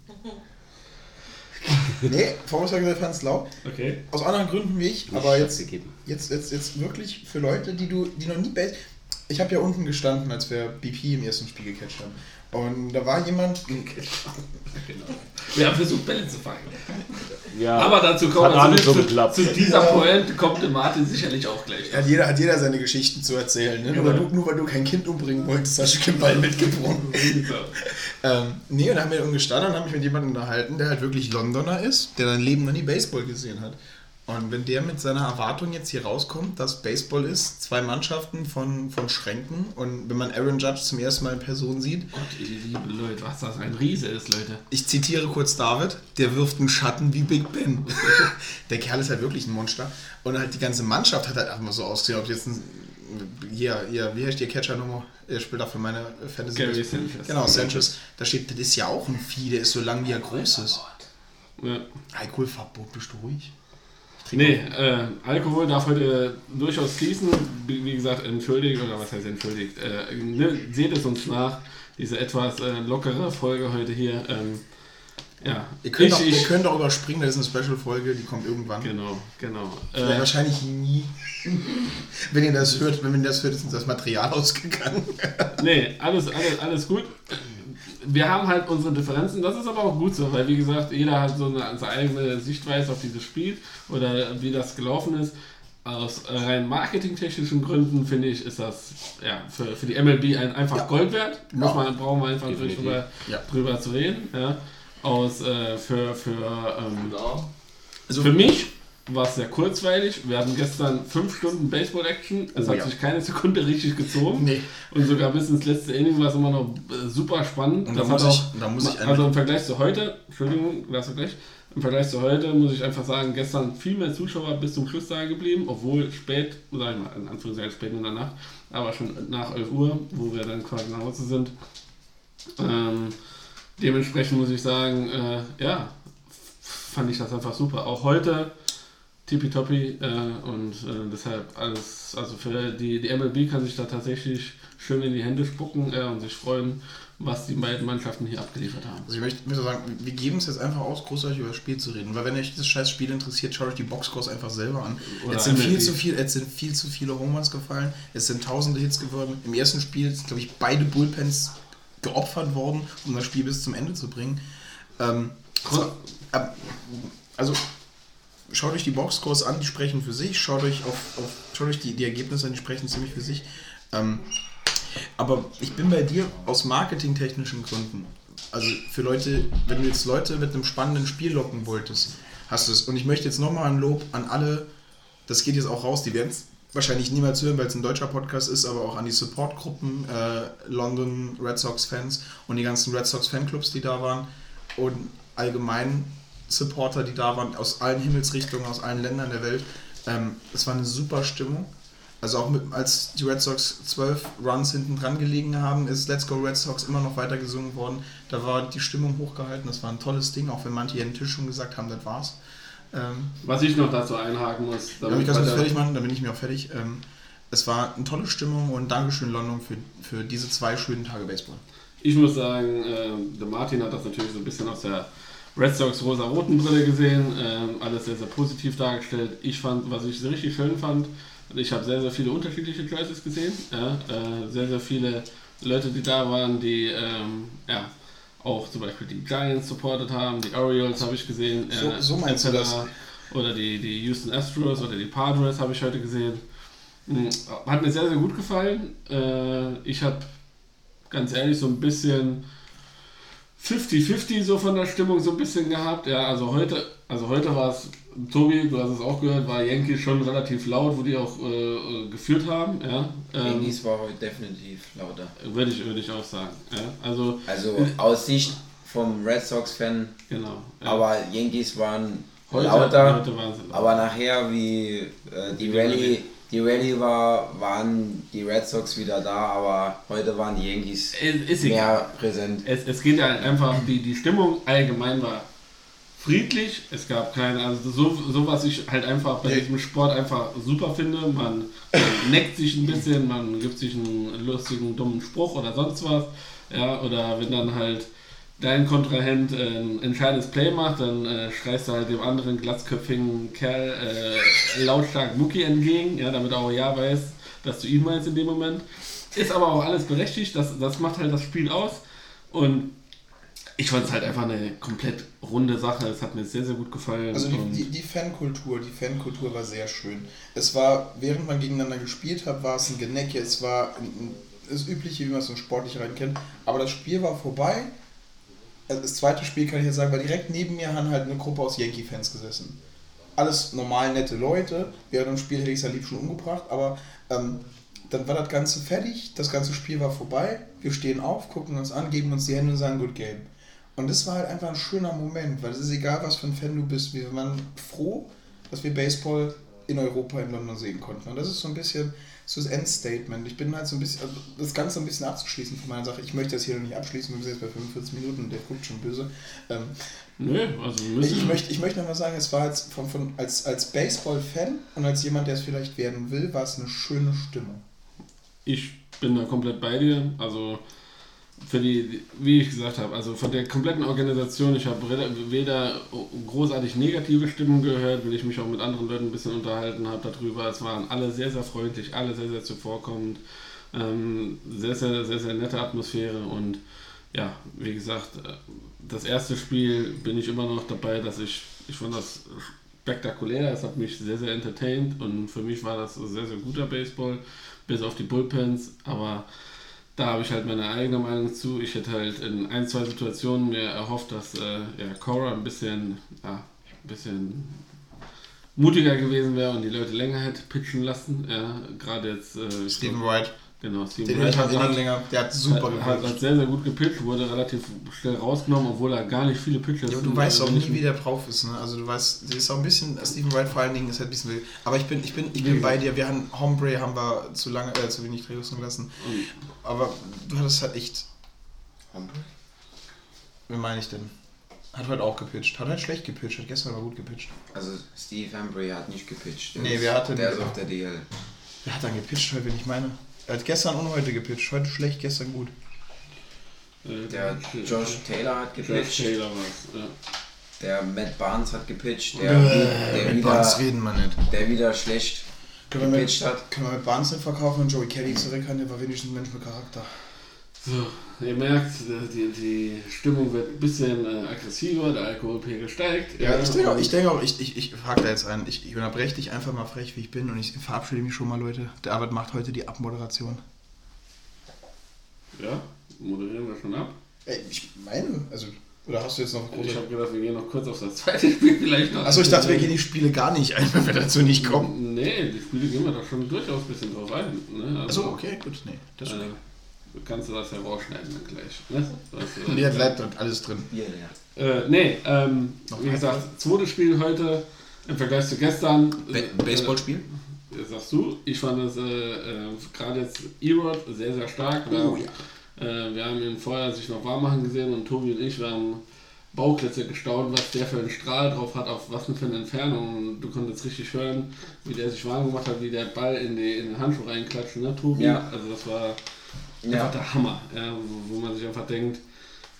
<laughs> nee, hat gesagt, fand es lau. Okay. Aus anderen Gründen wie ich, aber jetzt, jetzt, jetzt, jetzt wirklich für Leute, die du, die noch nie Base. Ich habe ja unten gestanden, als wir BP im ersten Spiel gecatcht haben. Und da war jemand. <laughs> Genau. Wir haben versucht, Bälle zu fangen. Ja. Aber dazu alles zu, so zu, zu dieser Pointe kommt der Martin sicherlich auch gleich. Hat jeder, hat jeder seine Geschichten zu erzählen. Ne? Nur, weil du, nur weil du kein Kind umbringen wolltest, hast du keinen Ball mitgebracht. <laughs> Ähm, nee, und dann haben wir unten gestanden und haben mich mit jemandem unterhalten, der halt wirklich Londoner ist, der sein Leben noch nie Baseball gesehen hat. Und wenn der mit seiner Erwartung jetzt hier rauskommt, dass Baseball ist, zwei Mannschaften von, von Schränken und wenn man Aaron Judge zum ersten Mal in Person sieht, Gott, ihr liebe Leute, was das ein Riese ist, Leute. ich zitiere kurz David, der wirft einen Schatten wie Big Ben. <laughs> der Kerl ist halt wirklich ein Monster. Und halt die ganze Mannschaft hat halt einfach mal so ausgesehen, ob jetzt ein hier, hier, wie heißt die Catcher-Nummer? Er spielt auch für meine Fantasy. Gary Sanchez. Genau, Sanchez. Da steht, das ist ja auch ein Vieh, der ist so lang, wie er groß ist. Ja. Fabbo, bist du ruhig? Nee, äh, Alkohol darf heute durchaus fließen. Wie, gesagt, entschuldigt, oder was heißt entschuldigt? Äh, ne, seht es uns nach, diese etwas äh, lockere Folge heute hier. Ähm, ja, Ihr könnt, ich, auch, ich, ihr könnt auch überspringen, das ist eine Special-Folge, die kommt irgendwann. Genau, genau. Äh, wahrscheinlich nie. <laughs> wenn ihr das hört, wenn ihr das hört, ist uns das Material ausgegangen. nee, alles, alles, alles gut. Wir haben halt unsere Differenzen, das ist aber auch gut so, weil wie gesagt, jeder hat so eine, seine eigene Sichtweise auf dieses Spiel oder wie das gelaufen ist. Aus rein marketingtechnischen Gründen finde ich, ist das ja, für, für die MLB ein, einfach Ja. Gold wert. Muss Ja. man, brauchen wir einfach nicht Definitiv. drüber, Ja. drüber zu reden. Ja. Aus, äh, für für, ähm, Ja. Also, für mich war es sehr kurzweilig. Wir hatten gestern fünf Stunden Baseball-Action. Es Oh, hat ja. sich keine Sekunde richtig gezogen. Nee. Und sogar bis ins letzte Inning war es immer noch äh, super spannend. Und das da hat muss auch, ich- also im Vergleich zu heute, Entschuldigung, lass gleich. Im Vergleich zu heute muss ich einfach sagen, gestern viel mehr Zuschauer bis zum Schluss da geblieben, obwohl spät, sag ich mal, in Anführungszeichen spät in der Nacht, aber schon nach 11 Uhr, wo wir dann quasi nach Hause sind. Ähm, dementsprechend muss ich sagen, äh, ja, fand ich das einfach super. Auch heute tippitoppi äh, und äh, deshalb alles, also für die, die MLB kann sich da tatsächlich schön in die Hände spucken äh, und sich freuen, was die beiden Mannschaften hier abgeliefert haben. Also ich möchte, möchte sagen, wir geben es jetzt einfach aus, großartig über das Spiel zu reden. Weil wenn euch dieses scheiß Spiel interessiert, schaut euch die Boxscores einfach selber an. Oder Jetzt sind, viel zu viel, jetzt sind viel zu viele Home Runs gefallen. Es sind tausende Hits geworden. Im ersten Spiel sind, glaube ich, beide Bullpens geopfert worden, um das Spiel bis zum Ende zu bringen. Ähm, so, ähm, also schaut euch die Boxscores an, die sprechen für sich. Schaut euch auf, auf schaut euch die, die Ergebnisse an, die sprechen ziemlich für sich. Ähm, aber ich bin bei dir aus marketingtechnischen Gründen. Also für Leute, wenn du jetzt Leute mit einem spannenden Spiel locken wolltest, hast du es. Und ich möchte jetzt nochmal ein Lob an alle, das geht jetzt auch raus, die werden es wahrscheinlich niemals hören, weil es ein deutscher Podcast ist, aber auch an die Supportgruppen, äh, London Red Sox Fans und die ganzen Red Sox Fanclubs, die da waren und allgemein Supporter, die da waren, aus allen Himmelsrichtungen, aus allen Ländern der Welt. Ähm, es war eine super Stimmung. Also auch mit, als die Red Sox zwölf Runs hinten dran gelegen haben, ist Let's Go Red Sox immer noch weiter gesungen worden. Da war die Stimmung hochgehalten. Das war ein tolles Ding, auch wenn manche hier den Tisch schon gesagt haben, das war's. Ähm, Was ich noch dazu einhaken muss, damit ich das fertig machen, dann bin ich mir auch fertig. Ähm, es war eine tolle Stimmung und Dankeschön London für, für diese zwei schönen Tage Baseball. Ich muss sagen, äh, der Martin hat das natürlich so ein bisschen aus der Red Sox rosa-roten Brille gesehen. Ähm, alles sehr, sehr positiv dargestellt. Ich fand, was ich richtig schön fand, ich habe sehr, sehr viele unterschiedliche Jerseys gesehen. Ja, äh, sehr, sehr viele Leute, die da waren, die ähm, ja, auch zum Beispiel die Giants supportet haben, die Orioles habe ich gesehen. So- äh, so meinst du etc. das? Oder die, die Houston Astros oder die Padres habe ich heute gesehen. Mhm, Hat mir sehr, sehr gut gefallen. Äh, ich habe ganz ehrlich so ein bisschen 50-50 so von der Stimmung so ein bisschen gehabt. Ja, also heute, also heute war es, Tobi, du hast es auch gehört, war Yankee schon relativ laut, wo die auch äh, äh, geführt haben. Ja, ähm, Yankees war heute definitiv lauter. würde ich, würde ich auch sagen. Ja, also, Also aus Sicht vom Red Sox-Fan, genau. Ja. aber Yankees waren Heute- lauter. heute waren sie lauter. Aber nachher, wie äh, die Rallye, die Rallye war, waren die Red Sox wieder da, aber heute waren die Yankees Es mehr präsent. Es, es geht ja einfach, die, die Stimmung allgemein war friedlich. Es gab keine, also so, so was ich halt einfach bei diesem Sport einfach super finde. Man, man neckt sich ein bisschen, man gibt sich einen lustigen, dummen Spruch oder sonst was. Ja, oder wenn dann halt dein Kontrahent äh, ein entscheidendes Play macht, dann äh, schreist du halt dem anderen glatzköpfigen Kerl äh, lautstark Mucki entgegen, ja, damit er auch ja weiß, dass du ihn meinst in dem Moment. Ist aber auch alles berechtigt, das, das macht halt das Spiel aus. Und ich fand es halt einfach eine komplett runde Sache. Es hat mir sehr, sehr gut gefallen. Also die, die, die Fankultur, die Fankultur war sehr schön. Es war, während man gegeneinander gespielt hat, war es ein Genecke, es war ein, ein, das Übliche, wie man es so sportlich rein kennt. Aber das Spiel war vorbei. Also Das zweite Spiel kann ich jetzt sagen, weil direkt neben mir haben halt eine Gruppe aus Yankee-Fans gesessen. Alles normal nette Leute. Während dem Spiel hätte ich es ja lieb schon umgebracht, aber ähm, dann war das Ganze fertig, das ganze Spiel war vorbei. Wir stehen auf, gucken uns an, geben uns die Hände und sagen Good Game. Und das war halt einfach ein schöner Moment, weil es ist egal, was für ein Fan du bist. Wir waren froh, dass wir Baseball in Europa, in London sehen konnten. Und das ist so ein bisschen, so das Endstatement. Ich bin halt so ein bisschen, also das Ganze ein bisschen abzuschließen von meiner Sache. Ich möchte das hier noch nicht abschließen, wir sind jetzt bei 45 Minuten und der guckt schon böse. Ähm, Nö, also ich, müssen. ich, möchte, ich möchte noch mal sagen, es war jetzt von, von, als, als Baseball-Fan und als jemand, der es vielleicht werden will, war es eine schöne Stimmung. Ich bin da komplett bei dir. Also für die, wie ich gesagt habe, also von der kompletten Organisation, ich habe weder großartig negative Stimmen gehört, weil ich mich auch mit anderen Leuten ein bisschen unterhalten habe darüber. Es waren alle sehr, sehr freundlich, alle sehr, sehr zuvorkommend. Ähm, sehr, sehr, sehr, sehr nette Atmosphäre und ja, wie gesagt, äh, das erste Spiel bin ich immer noch dabei, dass ich, ich fand das spektakulär, es hat mich sehr, sehr entertained und für mich war das sehr, sehr guter Baseball, bis auf die Bullpens, aber da habe ich halt meine eigene Meinung zu. Ich hätte halt in ein, zwei Situationen mir erhofft, dass äh, ja, Cora ein bisschen, ja, ein bisschen mutiger gewesen wäre und die Leute länger hätte pitchen lassen. Ja, gerade jetzt. Äh, glaub- Wright. Genau, Steven Den Wright hat, innen länger. Der hat super hat, hat, hat sehr, sehr gut gepitcht, wurde relativ schnell rausgenommen, obwohl er gar nicht viele Pitches Ja, du weißt auch nie, wie der drauf ist, ne? Also du weißt, der ist auch ein bisschen, Stephen Wright vor allen Dingen ist halt ein bisschen wild. Aber ich bin, ich bin, ich bin bei dir. Wir haben Hombre haben wir zu lange, äh, zu wenig draußen gelassen. Aber du hattest halt echt. Hombre? Wie meine ich denn? Hat heute auch gepitcht. Hat halt schlecht gepitcht, hat gestern aber gut gepitcht. Also Steve Embry hat nicht gepitcht. Der Nee, wer hatte Der ist auf der DL. Wer hat dann gepitcht heute, wenn ich meine? Er hat gestern und heute gepitcht. Heute schlecht, gestern gut. Äh, Der Josh Taylor hat Josh gepitcht. Taylor war's, ja. Der Matt Barnes hat gepitcht. Der, Äh, der, Barnes wieder, reden wir nicht. der wieder schlecht Können wir, gepitcht mit, hat. können wir mit Barnes nicht verkaufen und Joey Kelly zurückhaben? Der war wenigstens ein Mensch mit Charakter. So, ihr merkt, die, die Stimmung wird ein bisschen äh, aggressiver, der Alkoholpegel steigt. Ja, ich denke auch, ich, denke auch, ich, ich, ich frage da jetzt ein. Ich, ich unterbreche dich einfach mal frech, wie ich bin und ich verabschiede mich schon mal, Leute. Der Arbeit macht heute die Abmoderation. Ja, moderieren wir schon ab. Ey, ich meine, also, oder hast du jetzt noch Ich habe gedacht, wir gehen noch kurz auf das zweite <laughs> Spiel vielleicht noch. Achso, ich dachte, wir gehen die Spiele gar nicht ein, wenn wir dazu nicht kommen. Nee, die Spiele gehen wir doch schon durchaus ein bisschen drauf ein. Ne? Also, Achso, okay, gut, nee. Das ist äh, kannst du das ja rausschneiden dann gleich. Ne? Das, äh, bleibt dort alles drin. Bier leer. Äh, nee, ähm, Noch wie gesagt, zweites Spiel heute im Vergleich zu gestern. Ba Baseballspiel? Äh, sagst du, ich fand das äh, äh, gerade jetzt E-Rod sehr, sehr stark. Wir, Oh, haben, äh, wir haben ihn vorher sich noch warm machen gesehen und Tobi und ich, wir haben Bauklötze gestaunt, was der für einen Strahl drauf hat, auf was denn für eine Entfernung. Und du konntest richtig hören, wie der sich warm gemacht hat, wie der Ball in, die, in den Handschuh reinklatscht, ne, Tobi? Ja. Also das war Ja. einfach der Hammer, ja, wo, wo man sich einfach denkt,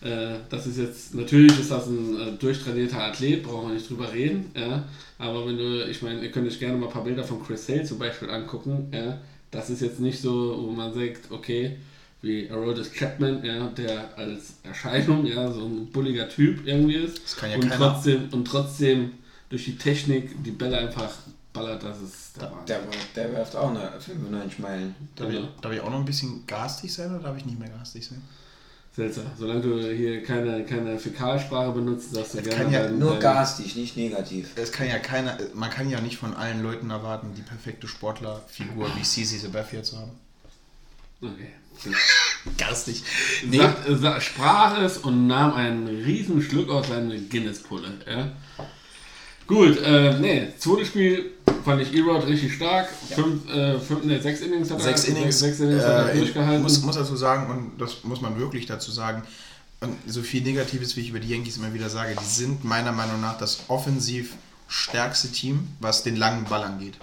äh, das ist jetzt, natürlich ist das ein äh, durchtrainierter Athlet, brauchen wir nicht drüber reden, ja, aber wenn du, ich meine, ihr könnt euch gerne mal ein paar Bilder von Chris Sale zum Beispiel angucken, ja, das ist jetzt nicht so, wo man sagt, okay, wie Aroldis Chapman, ja, der als Erscheinung, ja, so ein bulliger Typ irgendwie ist Das kann ja und, keiner. trotzdem, und trotzdem durch die Technik die Bälle einfach ballert, das ist der. Der, der werft auch eine 95 Meilen. Darf, ich, darf ich auch noch ein bisschen garstig sein oder darf ich nicht mehr garstig sein? Seltsam. Solange du hier keine, keine Fäkalsprache benutzt, darfst du Das gerne kann ja Nur dein- garstig, nicht <laughs> negativ. Es kann ja keiner, man kann ja nicht von allen Leuten erwarten, die perfekte Sportlerfigur wie Cici Sabathia zu haben. Okay. <laughs> Garstig. Nee. Sagt, äh, sa- sprach es und nahm einen riesen Schluck aus seiner Guinness-Pulle. Ja. Gut, äh, nee, zweites Spiel fand ich E-Rod richtig stark. Fünf, äh, fünf, nee, sechs Innings hat er, Sechs Innings, sechs Innings hat er äh, durchgehalten. muss, muss dazu sagen, und das muss man wirklich dazu sagen, und so viel Negatives, wie ich über die Yankees immer wieder sage, die sind meiner Meinung nach das offensiv stärkste Team, was den langen Ball angeht.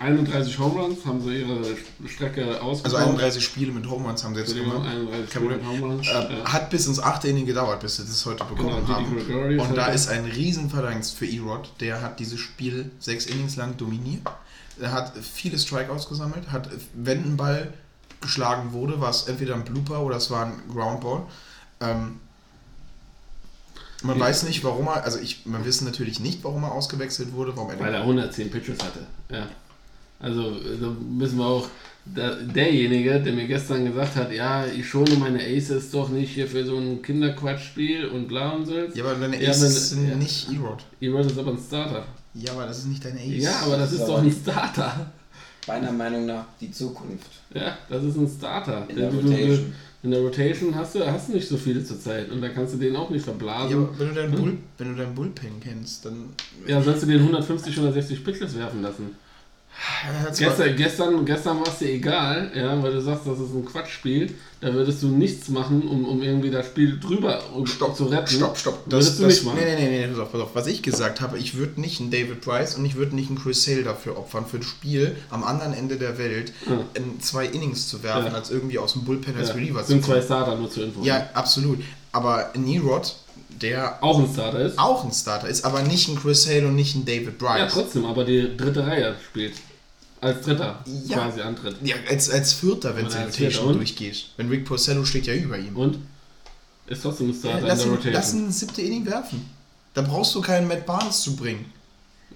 31 Home Runs haben sie ihre Strecke ausgebaut. Also 31 Spiele mit Home Runs haben sie jetzt Entschuldigung, gemacht. 31 Kein Spiele mit Home Runs. Äh, ja. Hat bis ins achte Inning gedauert, bis sie das heute bekommen Genau, haben. Und da ist ein Riesenverdienst für E-Rod. Der hat dieses Spiel sechs Innings lang dominiert. Er hat viele Strikeouts gesammelt, hat, wenn ein Ball geschlagen wurde, war es entweder ein Blooper oder es war ein Groundball. Ähm, man Ja. weiß nicht, warum er, also ich, man wissen natürlich nicht, warum er ausgewechselt wurde, warum er Weil er 110 Pitches hatte. Ja. Also da müssen wir auch. Der, derjenige, der mir gestern gesagt hat, ja, ich schone meine Aces doch nicht hier für so ein Kinderquatschspiel und bla und so. Ja, aber deine Ja, Aces wenn- sind ja. nicht E-Rod. E-Rod ist aber ein Starter. Ja, aber das ist nicht deine Ace. Ja, aber das ist doch ein Starter. Meiner Meinung nach die Zukunft. Ja, das ist ein Starter. In der du- Rotation. In der Rotation hast du, hast du nicht so viele zurzeit und da kannst du den auch nicht verblasen. Ja, aber wenn du deinen, Hm? Bull, wenn du deinen Bullpen kennst, dann Ja, sollst du den 150, 160 Pitches werfen lassen. Gestern, gestern, gestern war es dir egal, ja, weil du sagst, das ist ein Quatschspiel. Da würdest du nichts machen, um, um irgendwie das Spiel drüber um Stopp, zu retten. Stopp, stopp. würdest du nicht machen. Nee, nee, nee, nee, pass auf, pass auf. Was ich gesagt habe, ich würde nicht einen David Price und ich würde nicht einen Chris Sale dafür opfern, für ein Spiel am anderen Ende der Welt Ja. in zwei Innings zu werfen, Ja. als irgendwie aus dem Bullpen als Ja, Reliever sind zu zwei kommen. Starter nur zur Info. Ja, absolut. Aber Nerod, der Auch ein Starter ist. auch ein Starter ist, aber nicht ein Chris Sale und nicht ein David Ja, Bryce. trotzdem, aber die dritte Reihe spielt. Als Dritter Ja. quasi antritt. Ja, als, als Vierter, wenn es als Rotation durchgeht. Wenn Rick Porcello steht ja über ihm. Und? Ist trotzdem ein Ja, Starter lass, in ihn, der Rotation. lass ins siebte Inning werfen. Da brauchst du keinen Matt Barnes zu bringen.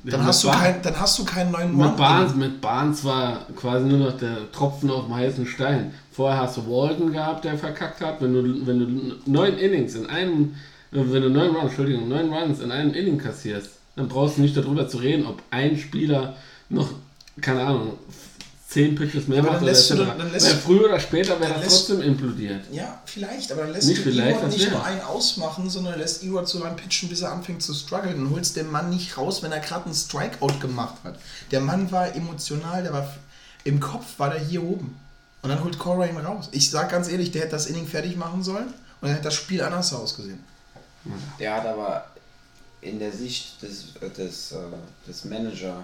Ja, Dann, mit hast, du kein, dann hast du keinen neuen Run- Barnes, mit Barnes war quasi nur noch der Tropfen auf dem heißen Stein. Vorher hast du Walton gehabt, der verkackt hat. Wenn du, wenn du neun Innings in einem, äh, wenn du neun Runs, Entschuldigung, neun Runs in einem Inning kassierst, dann brauchst du nicht darüber zu reden, ob ein Spieler noch, keine Ahnung, zehn Pitches mehr Aber macht dann lässt du doch- dann lässt Weil früher oder später wäre dann das lässt- trotzdem implodiert. Ja, vielleicht, aber dann lässt Nicht du vielleicht, Ewart das nicht nur einen ausmachen, sondern lässt Ewart so lange pitchen, bis er anfängt zu strugglen und holst den Mann nicht raus, wenn er gerade einen Strikeout gemacht hat. Der Mann war emotional, der war im Kopf war der hier oben. Und dann holt Cora ihn raus. Ich sag ganz ehrlich, der hätte das Inning fertig machen sollen und dann hätte das Spiel anders ausgesehen. Der hat aber in der Sicht des, des, äh, des Manager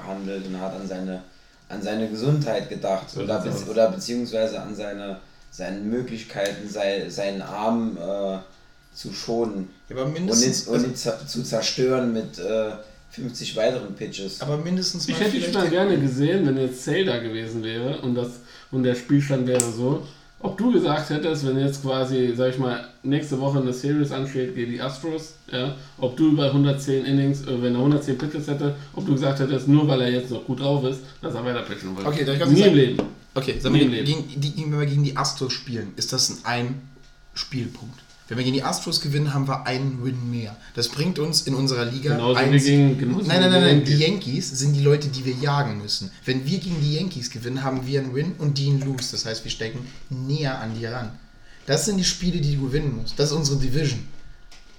gehandelt und hat an seine, an seine Gesundheit gedacht So oder, be aus. oder beziehungsweise an seine, seine Möglichkeiten, sei, seinen Arm äh, zu schonen Ja, aber und ihn, mindestens, und ihn zer- zu zerstören mit äh, 50 weiteren Pitches. aber mindestens Ich hätte dich mal gerne gesehen, wenn jetzt Sale da gewesen wäre und, das, und der Spielstand wäre so. Ob du gesagt hättest, wenn jetzt quasi, sag ich mal, nächste Woche eine Series ansteht gegen die Astros, ja, ob du über 110 Innings, äh, wenn er 110 Pitches hätte, ob du gesagt hättest, nur weil er jetzt noch gut drauf ist, dass er weiter pitchen wollte. Okay, darf ich Nie kurz im sagen? Leben. Okay, sagen wir, gegen, die, wenn wir gegen die Astros spielen, ist das ein Ein-Spielpunkt. Wenn wir gegen die Astros gewinnen, haben wir einen Win mehr. Das bringt uns in unserer Liga Genauso ein wie Sieg- gegen- genauso Nein, nein, nein, nein. die Yankees sind die Leute, die wir jagen müssen. Wenn wir gegen die Yankees gewinnen, haben wir einen Win und die einen Lose. Das heißt, wir stecken näher an die ran. Das sind die Spiele, die du gewinnen musst. Das ist unsere Division.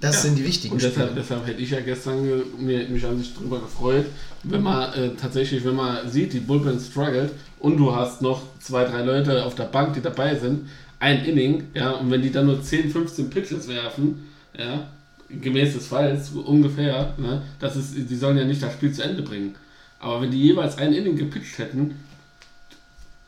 Das Ja. sind die wichtigen Und deshalb, Spiele. deshalb hätte ich ja gestern ge- mir, mich an sich drüber gefreut, wenn man äh, tatsächlich, wenn man sieht, die Bullpen struggelt und du hast noch zwei, drei Leute auf der Bank, die dabei sind, ein Inning, ja, und wenn die dann nur 10, 15 Pitches werfen, ja, gemäß des Falls ungefähr, ne, das ist, die sollen ja nicht das Spiel zu Ende bringen. Aber wenn die jeweils ein Inning gepitcht hätten,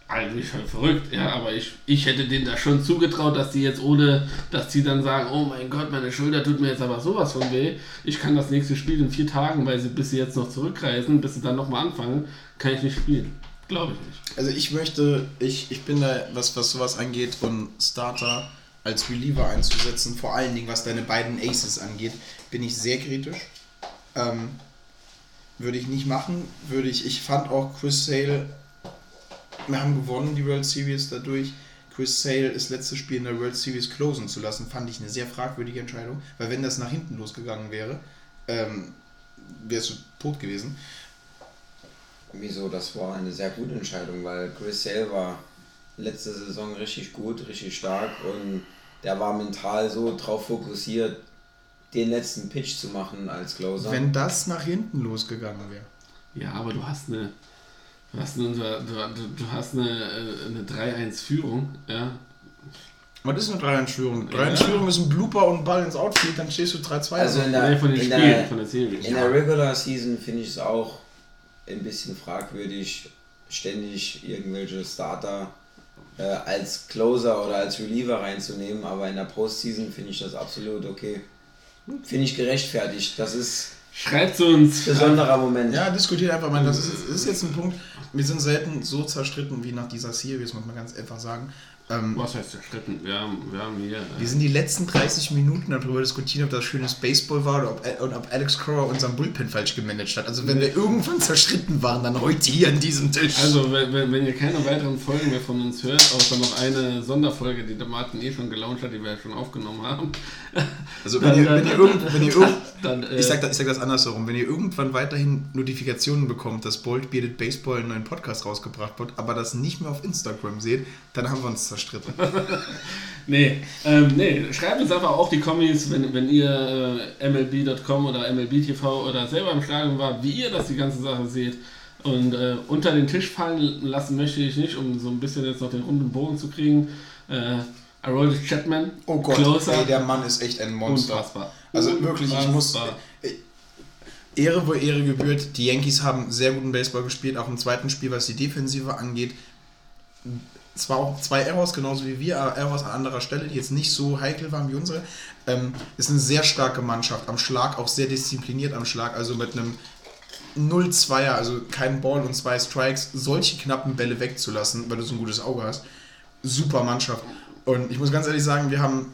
eigentlich halt verrückt, ja, aber ich, ich hätte denen da schon zugetraut, dass die jetzt ohne, dass die dann sagen, oh mein Gott, meine Schulter tut mir jetzt aber sowas von weh, ich kann das nächste Spiel in vier Tagen, weil sie, bis sie jetzt noch zurückreisen, bis sie dann nochmal anfangen, kann ich nicht spielen. Glaube ich nicht. Also ich möchte, ich, ich bin da, was, was sowas angeht, und Starter als Reliever einzusetzen, vor allen Dingen was deine beiden Aces angeht, bin ich sehr kritisch. Ähm, würde ich nicht machen. Würde ich, ich fand auch Chris Sale, wir haben gewonnen die World Series dadurch. Chris Sale das letzte Spiel in der World Series closen zu lassen, fand ich eine sehr fragwürdige Entscheidung, weil wenn das nach hinten losgegangen wäre, ähm, wärst du tot gewesen. Wieso? Das war eine sehr gute Entscheidung, weil Chris Sale war letzte Saison richtig gut, richtig stark und der war mental so drauf fokussiert, den letzten Pitch zu machen als Closer. Wenn das nach hinten losgegangen wäre. Ja, aber du hast eine, du hast eine, du, du, du hast eine, eine 3-1-Führung, ja. Was ist eine 3-1-Führung? Ja. 3-1-Führung ist ein Blooper und ein Ball ins Outfield, dann stehst du 3-2. also in der, Nee, von den in Spielen, der, von der Serie. in der Regular Season finde ich es auch ein bisschen fragwürdig, ständig irgendwelche Starter äh, als Closer oder als Reliever reinzunehmen, aber in der Postseason finde ich das absolut okay. Finde ich gerechtfertigt. Das ist Schreibt uns. ein besonderer Moment. Ja, diskutiert einfach mal. Das ist, das ist jetzt ein Punkt. Wir sind selten so zerstritten wie nach dieser Series, muss man ganz einfach sagen. Ähm, Was heißt zerstritten? Wir haben, wir haben hier. äh, wir sind die letzten 30 Minuten darüber diskutiert, ob das schönes Baseball war oder ob, und ob Alex Cora unseren Bullpen falsch gemanagt hat. Also wenn wir irgendwann zerstritten waren, dann heute hier an diesem Tisch. Also, wenn, wenn ihr keine weiteren Folgen mehr von uns hört, außer noch eine Sonderfolge, die der Martin eh schon gelauncht hat, die wir ja schon aufgenommen haben. <laughs> Also wenn ihr, wenn ihr, wenn ihr irgend, <laughs> dann, äh, ich, sag das, ich sag das andersherum, wenn ihr irgendwann weiterhin Notifikationen bekommt, dass Bold Bearded Baseball einen neuen Podcast rausgebracht wird, aber das nicht mehr auf Instagram seht, dann haben wir uns zerstritten. <laughs> Nee, ähm, nee, schreibt uns einfach auch die Kommis, wenn, wenn ihr äh, MLB.com oder MLB TV oder selber im Stadion wart, wie ihr das die ganze Sache seht. Und äh, unter den Tisch fallen lassen möchte ich nicht, um so ein bisschen jetzt noch den runden Bogen zu kriegen. Äh, Aroldis Chapman, Oh Gott, Closer. ey, der Mann ist echt ein Monster. Unfassbar. Also wirklich, ich muss. Unfassbar. Ehre, wo Ehre gebührt. Die Yankees haben sehr guten Baseball gespielt, auch im zweiten Spiel, was die Defensive angeht. Zwar auch zwei Errors, genauso wie wir, aber Errors an anderer Stelle, die jetzt nicht so heikel waren wie unsere. Ähm, ist eine sehr starke Mannschaft. Am Schlag auch sehr diszipliniert am Schlag. Also mit einem 0-2er, also kein Ball und zwei Strikes, solche knappen Bälle wegzulassen, weil du so ein gutes Auge hast. Super Mannschaft. Und ich muss ganz ehrlich sagen, wir haben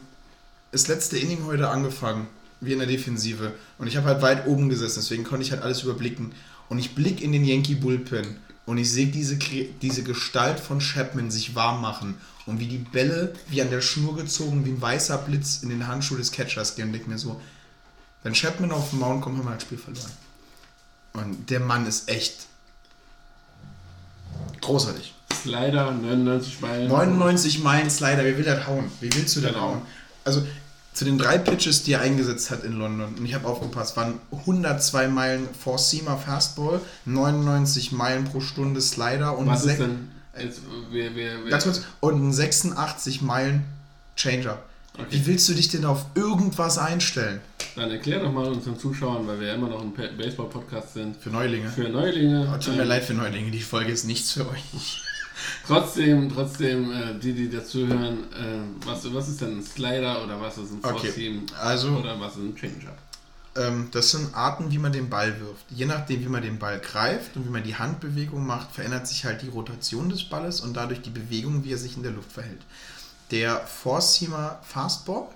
das letzte Inning heute angefangen, wie in der Defensive. Und ich habe halt weit oben gesessen, deswegen konnte ich halt alles überblicken. Und ich blicke in den Yankee Bullpen und ich sehe diese, diese Gestalt von Chapman sich warm machen und wie die Bälle wie an der Schnur gezogen, wie ein weißer Blitz in den Handschuh des Catchers gehen und denke mir so, wenn Chapman auf den Mount kommt, haben wir das Spiel verloren. Und der Mann ist echt großartig. Slider, 99 Meilen. 99 Meilen Slider, wer will das hauen? Wie willst du das Genau. hauen? Also zu den drei Pitches, die er eingesetzt hat in London, und ich habe aufgepasst, waren 102 Meilen Four-Seamer Fastball, 99 Meilen pro Stunde Slider und, Was ist denn? Jetzt, wir, wir, wir, ganz kurz, und ein 86 Meilen Changer. Okay. Wie willst du dich denn auf irgendwas einstellen? Dann erklär doch mal unseren Zuschauern, weil wir ja immer noch ein Baseball-Podcast sind. Für Neulinge. Für Neulinge. Oh, tut mir ähm, leid für Neulinge, die Folge ist nichts für euch. Trotzdem, trotzdem, äh, die, die dazuhören, äh, was, was ist denn ein Slider oder was ist ein Okay, Four-Seam also- oder was ist ein Change-Up? Ähm, das sind Arten, wie man den Ball wirft. Je nachdem, wie man den Ball greift und wie man die Handbewegung macht, verändert sich halt die Rotation des Balles und dadurch die Bewegung, wie er sich in der Luft verhält. Der Four-Seamer Fastball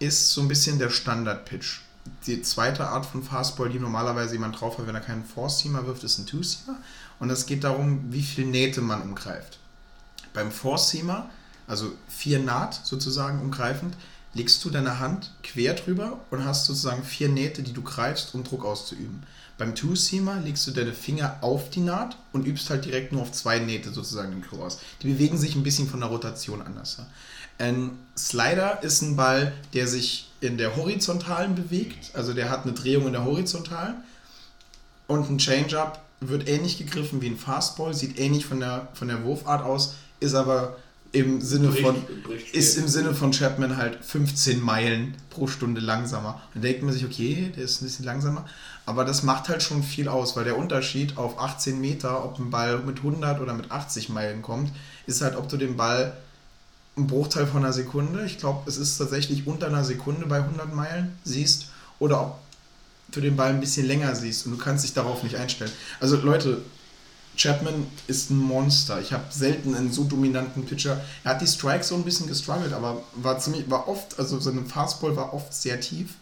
ist so ein bisschen der Standard-Pitch. Die zweite Art von Fastball, die normalerweise jemand drauf hat, wenn er keinen Four-Seamer wirft, ist ein Two-Seamer. Und es geht darum, wie viel Nähte man umgreift. Beim Four-Seamer, also vier Naht sozusagen umgreifend, legst du deine Hand quer drüber und hast sozusagen vier Nähte, die du greifst, um Druck auszuüben. Beim Two-Seamer legst du deine Finger auf die Naht und übst halt direkt nur auf zwei Nähte sozusagen den Druck aus. Die bewegen sich ein bisschen von der Rotation anders. Ein Slider ist ein Ball, der sich in der Horizontalen bewegt, also der hat eine Drehung in der Horizontalen und ein Change-Up wird ähnlich gegriffen wie ein Fastball, sieht ähnlich von der, von der Wurfart aus, ist aber im Sinne von bricht ist im Sinne von Chapman halt 15 Meilen pro Stunde langsamer. Dann denkt man sich, okay, der ist ein bisschen langsamer, aber das macht halt schon viel aus, weil der Unterschied auf 18 Meter, ob ein Ball mit 100 oder mit 80 Meilen kommt, ist halt, ob du den Ball einen Bruchteil von einer Sekunde, ich glaube, es ist tatsächlich unter einer Sekunde bei 100 Meilen siehst oder ob du den Ball ein bisschen länger siehst und du kannst dich darauf nicht einstellen. Also Leute, Chapman ist ein Monster. Ich habe selten einen so dominanten Pitcher. Er hat die Strikes so ein bisschen gestruggelt, aber war ziemlich, war oft, also seine Fastball war oft sehr tief,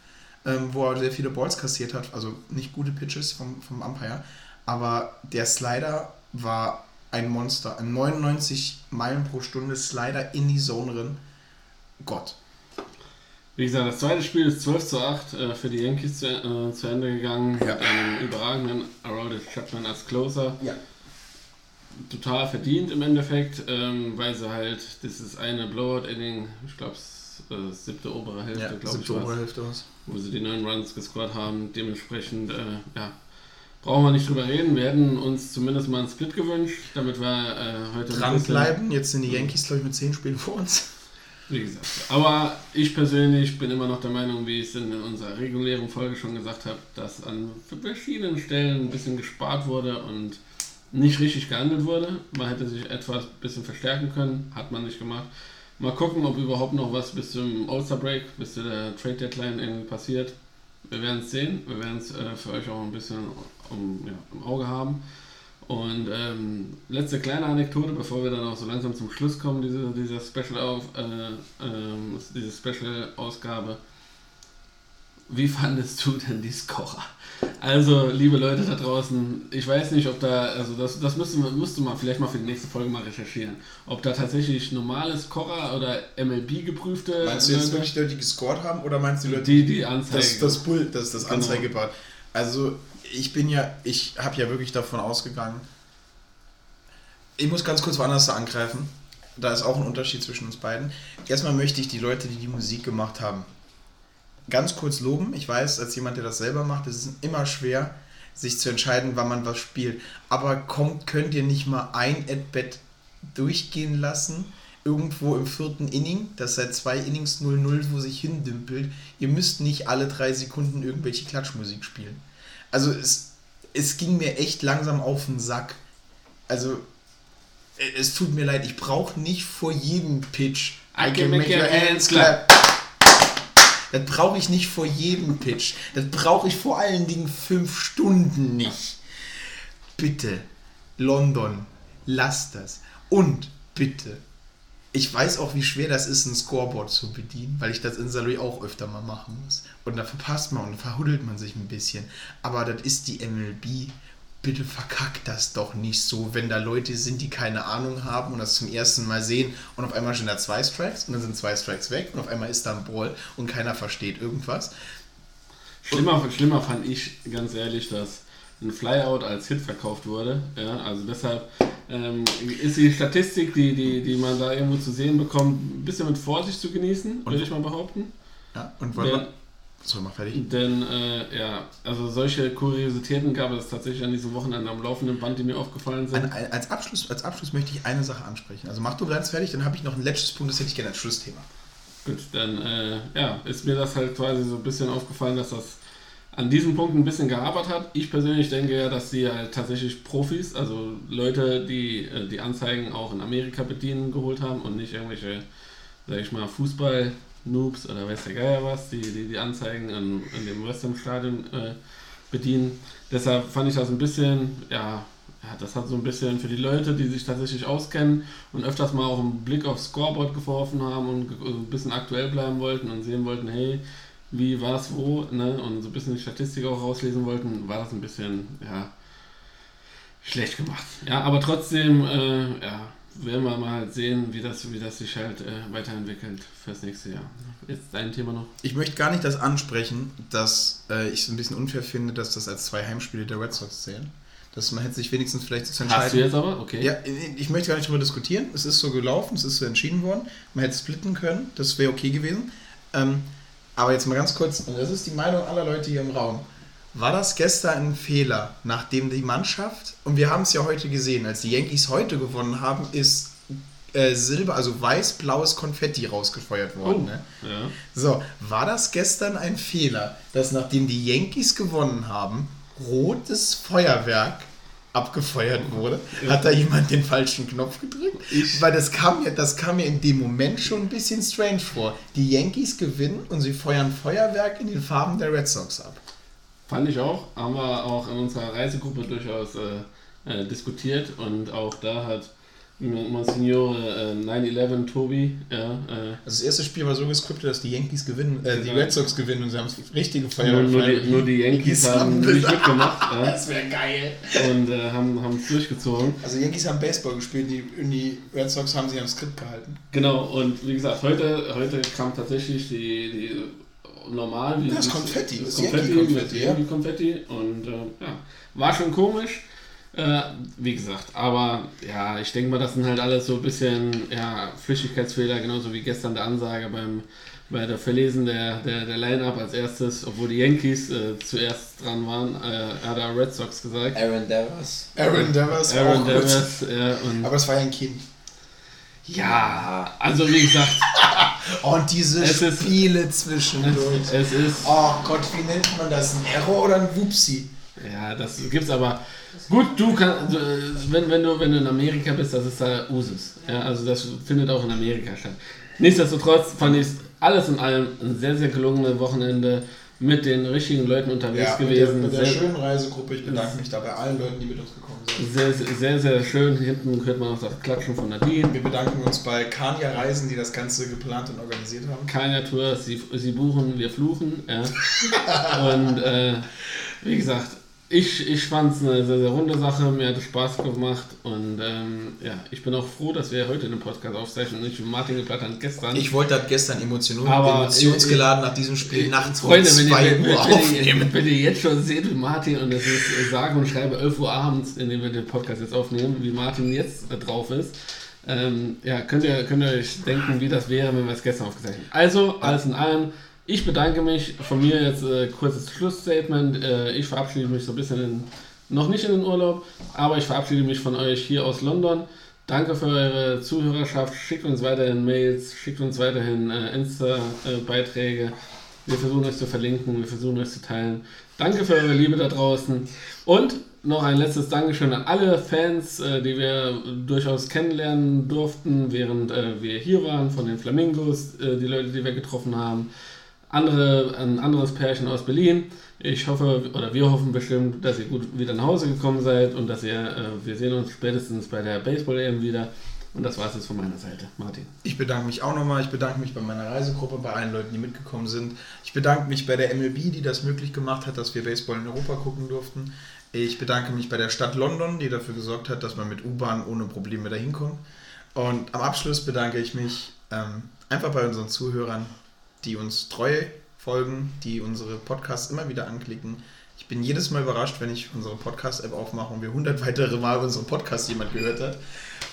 ähm, wo er sehr viele Balls kassiert hat. Also nicht gute Pitches vom, vom Umpire. Aber der Slider war ein Monster. Ein 99 Meilen pro Stunde Slider in die Zone drin. Gott. Wie gesagt, das zweite Spiel ist 12 zu 8 äh, für die Yankees zu, äh, zu Ende gegangen. Ja. Mit einem überragenden Aroldis Chapman als Closer. Ja. Total verdient im Endeffekt, ähm, weil sie halt dieses eine Blowout-Inning, ich glaube, äh, siebte obere Hälfte, Ja, glaube ich, obere Hälfte was. wo sie die neun Runs gescored haben. Dementsprechend, äh, ja, brauchen wir nicht drüber reden. Wir hätten uns zumindest mal einen Split gewünscht, damit wir äh, heute Dranbleiben. Jetzt sind die Yankees, glaube ich, mit 10 Spielen vor uns. Wie gesagt. Aber ich persönlich bin immer noch der Meinung, wie ich es in unserer regulären Folge schon gesagt habe, dass an verschiedenen Stellen ein bisschen gespart wurde und nicht richtig gehandelt wurde. Man hätte sich etwas ein bisschen verstärken können, hat man nicht gemacht. Mal gucken, ob überhaupt noch was bis zum All-Star Break, bis zu der Trade Deadline irgendwie passiert. Wir werden es sehen. Wir werden es äh, für euch auch ein bisschen um, ja, im Auge haben. Und ähm, letzte kleine Anekdote, bevor wir dann auch so langsam zum Schluss kommen, diese, dieser Special auf, äh, ähm, diese Special Ausgabe. Wie fandest du denn die Scorer? Also, liebe Leute da draußen, ich weiß nicht, ob da, also das, das müsste, man- müsste man vielleicht mal für die nächste Folge mal recherchieren, ob da tatsächlich normale Scorer oder MLB geprüfte Meinst du jetzt wirklich die Leute, die gescored haben oder meinst du die Leute, Die, die Anzeige. Das, das Bull, das, das Genau. Anzeigebad. Also ich bin ja, ich habe ja wirklich davon ausgegangen. Ich muss ganz kurz woanders angreifen. Da ist auch ein Unterschied zwischen uns beiden. Erstmal möchte ich die Leute, die die Musik gemacht haben, ganz kurz loben. Ich weiß, als jemand, der das selber macht, es ist immer schwer, sich zu entscheiden, wann man was spielt. Aber kommt, könnt ihr nicht mal ein At-Bat durchgehen lassen? Irgendwo im vierten Inning, das seit zwei Innings 0-0, wo sich hindümpelt. Ihr müsst nicht alle drei Sekunden irgendwelche Klatschmusik spielen. Also es, es ging mir echt langsam auf den Sack. Also äh, es tut mir leid, ich brauche nicht vor jedem Pitch I can make your hands clap. Das brauche ich nicht vor jedem Pitch. Das brauche ich vor allen Dingen fünf Stunden nicht. Bitte, London, lass das. Und bitte, ich weiß auch, wie schwer das ist, ein Scoreboard zu bedienen, weil ich das in Salary auch öfter mal machen muss. Und da verpasst man und verhuddelt man sich ein bisschen. Aber das ist die MLB. Bitte verkackt das doch nicht so, wenn da Leute sind, die keine Ahnung haben und das zum ersten Mal sehen und auf einmal sind da zwei Strikes und dann sind zwei Strikes weg und auf einmal ist da ein Ball und keiner versteht irgendwas. Schlimmer, schlimmer fand ich ganz ehrlich, dass ein Flyout als Hit verkauft wurde. Ja, also deshalb ähm, ist die Statistik, die, die, die man da irgendwo zu sehen bekommt, ein bisschen mit Vorsicht zu genießen, würde ich mal behaupten. Ja, und Denn- wir. So, mach fertig. Denn äh, ja, also solche Kuriositäten gab es tatsächlich an diesem Wochenende am laufenden Band, die mir aufgefallen sind. Ein- als, Abschluss, als Abschluss möchte ich eine Sache ansprechen. Also mach du ganz fertig, dann habe ich noch ein letztes Punkt, das hätte ich gerne als Schlussthema. Gut, dann äh, ja, ist mir das halt quasi so ein bisschen aufgefallen, dass das an diesem Punkt ein bisschen gearbeitet hat. Ich persönlich denke ja, dass sie halt tatsächlich Profis, also Leute, die äh, die Anzeigen auch in Amerika bedienen, geholt haben und nicht irgendwelche, sag ich mal, Fußball-Noobs oder weiß der Geier was, die die, die Anzeigen in, in dem Western-Stadion äh, bedienen. Deshalb fand ich das ein bisschen, ja, ja, das hat so ein bisschen für die Leute, die sich tatsächlich auskennen und öfters mal auch einen Blick aufs Scoreboard geworfen haben und ein bisschen aktuell bleiben wollten und sehen wollten, hey, wie war es wo, ne? und so ein bisschen die Statistik auch rauslesen wollten, war das ein bisschen, ja, schlecht gemacht. Ja, aber trotzdem, äh, ja, werden wir mal sehen, wie das, wie das sich halt äh, weiterentwickelt fürs nächste Jahr. Jetzt dein Thema noch. Ich möchte gar nicht das ansprechen, dass äh, ich es ein bisschen unfair finde, dass das als zwei Heimspiele der Red Sox zählen. Dass man hätte sich wenigstens vielleicht zu entscheiden. Hast du jetzt aber? Okay. Ja, ich möchte gar nicht darüber diskutieren. Es ist so gelaufen, es ist so entschieden worden. Man hätte splitten können, das wäre okay gewesen. Ähm, aber jetzt mal ganz kurz, und das ist die Meinung aller Leute hier im Raum. War das gestern ein Fehler, nachdem die Mannschaft, und wir haben es ja heute gesehen, als die Yankees heute gewonnen haben, ist äh, Silber, also weiß-blaues Konfetti rausgefeuert worden. Oh, Ne? ja. So, war das gestern ein Fehler, dass nachdem die Yankees gewonnen haben, rotes Feuerwerk abgefeuert wurde? Hat da jemand den falschen Knopf gedrückt? Weil das kam, mir, das kam mir in dem Moment schon ein bisschen strange vor. Die Yankees gewinnen und sie feuern Feuerwerk in den Farben der Red Sox ab. Fand ich auch, haben wir auch in unserer Reisegruppe durchaus äh, äh, diskutiert und auch da hat Monsignore äh, 9-11 Tobi, ja, äh, Also das erste Spiel war so geskriptet, dass die Yankees gewinnen, äh, die Genau. Red Sox gewinnen und sie haben das richtige nur, Feuerwerk. nur, die, nur die Yankees haben nicht mitgemacht ja, Das wäre geil. und äh, haben es durchgezogen. Also Yankees haben Baseball gespielt, die, die Red Sox haben sie am Skript gehalten. Genau, und wie gesagt, heute, heute kam tatsächlich die, die normal. Wie, das wie- Konfetti, das Konfetti, Yankee-Konfetti, mit ja. Yankee-Konfetti und äh, ja, war schon komisch. Äh, wie gesagt, aber ja, ich denke mal, das sind halt alles so ein bisschen ja, Flüchtigkeitsfehler, genauso wie gestern der Ansage beim bei der Verlesen der, der, der Line-Up als erstes, obwohl die Yankees äh, zuerst dran waren, äh, hat er Red Sox gesagt. Aaron Devers. Aaron Devers Aaron auch gut. Devers, ja, und Aber es war ja ein Kind. Ja, also wie gesagt, <laughs> Und diese Es ist- Spiele zwischendurch. es ist Oh Gott, wie nennt man das? Ein Error oder ein Wupsi? Ja, das gibt's aber. Gut, du kannst, wenn, wenn, du, wenn du in Amerika bist, das ist da Usus. Ja, also das findet auch in Amerika statt. Nichtsdestotrotz fand ich alles in allem ein sehr, sehr gelungenes Wochenende mit den richtigen Leuten unterwegs Ja, mit der, gewesen. mit der sehr, schönen Reisegruppe. Ich bedanke mich da bei allen Leuten, die mit uns gekommen sind. sehr, sehr, sehr, schön. Hinten hört man auch das Klatschen von Nadine. Wir bedanken uns bei Kania Reisen, die das Ganze geplant und organisiert haben. Keiner Tour, sie, sie buchen, wir fluchen. Ja. Und äh, wie gesagt, ich, ich fand es eine sehr, sehr runde Sache, mir hat es Spaß gemacht und ähm, ja, ich bin auch froh, dass wir heute den Podcast aufzeichnen und nicht wie Martin geplant hat gestern. Ich wollte das gestern emotion Aber, emotionsgeladen nach diesem Spiel nachts um Freunde, wenn ihr, 2 wenn, wenn, Uhr aufnehmen. wenn ihr jetzt schon seht, wie Martin, und es ist äh, sage und schreibe 11 Uhr abends, indem wir den Podcast jetzt aufnehmen, wie Martin jetzt äh, drauf ist, ähm, ja, könnt ihr, könnt ihr euch denken, wie das wäre, wenn wir es gestern aufgezeichnet hätten. Also, alles in allem, Ich bedanke mich von mir jetzt äh, kurzes Schlussstatement. Äh, ich verabschiede mich so ein bisschen in, noch nicht in den Urlaub, aber ich verabschiede mich von euch hier aus London. Danke für eure Zuhörerschaft. Schickt uns weiterhin Mails, schickt uns weiterhin äh, Insta-Beiträge. Wir versuchen euch zu verlinken, wir versuchen euch zu teilen. Danke für eure Liebe da draußen. Und noch ein letztes Dankeschön an alle Fans, äh, die wir durchaus kennenlernen durften, während äh, wir hier waren, von den Flamingos, äh, die Leute, die wir getroffen haben. Andere, ein anderes Pärchen aus Berlin. Ich hoffe, oder wir hoffen bestimmt, dass ihr gut wieder nach Hause gekommen seid und dass ihr, äh, wir sehen uns spätestens bei der Baseball-EM wieder. Und das war es jetzt von meiner Seite. Martin. Ich bedanke mich auch nochmal. Ich bedanke mich bei meiner Reisegruppe, bei allen Leuten, die mitgekommen sind. Ich bedanke mich bei der MLB, die das möglich gemacht hat, dass wir Baseball in Europa gucken durften. Ich bedanke mich bei der Stadt London, die dafür gesorgt hat, dass man mit U-Bahn ohne Probleme dahin kommt. Und am Abschluss bedanke ich mich ähm, einfach bei unseren Zuhörern, die uns treu folgen, die unsere Podcasts immer wieder anklicken. Ich bin jedes Mal überrascht, wenn ich unsere Podcast-App aufmache und wir 100 weitere Mal unseren Podcast jemand gehört hat.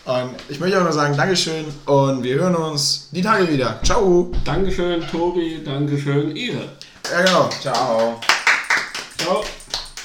Und ich möchte auch nur sagen, Dankeschön und wir hören uns die Tage wieder. Ciao. Dankeschön, Tobi. Dankeschön, ihr. Ja, genau. Ciao. Ciao.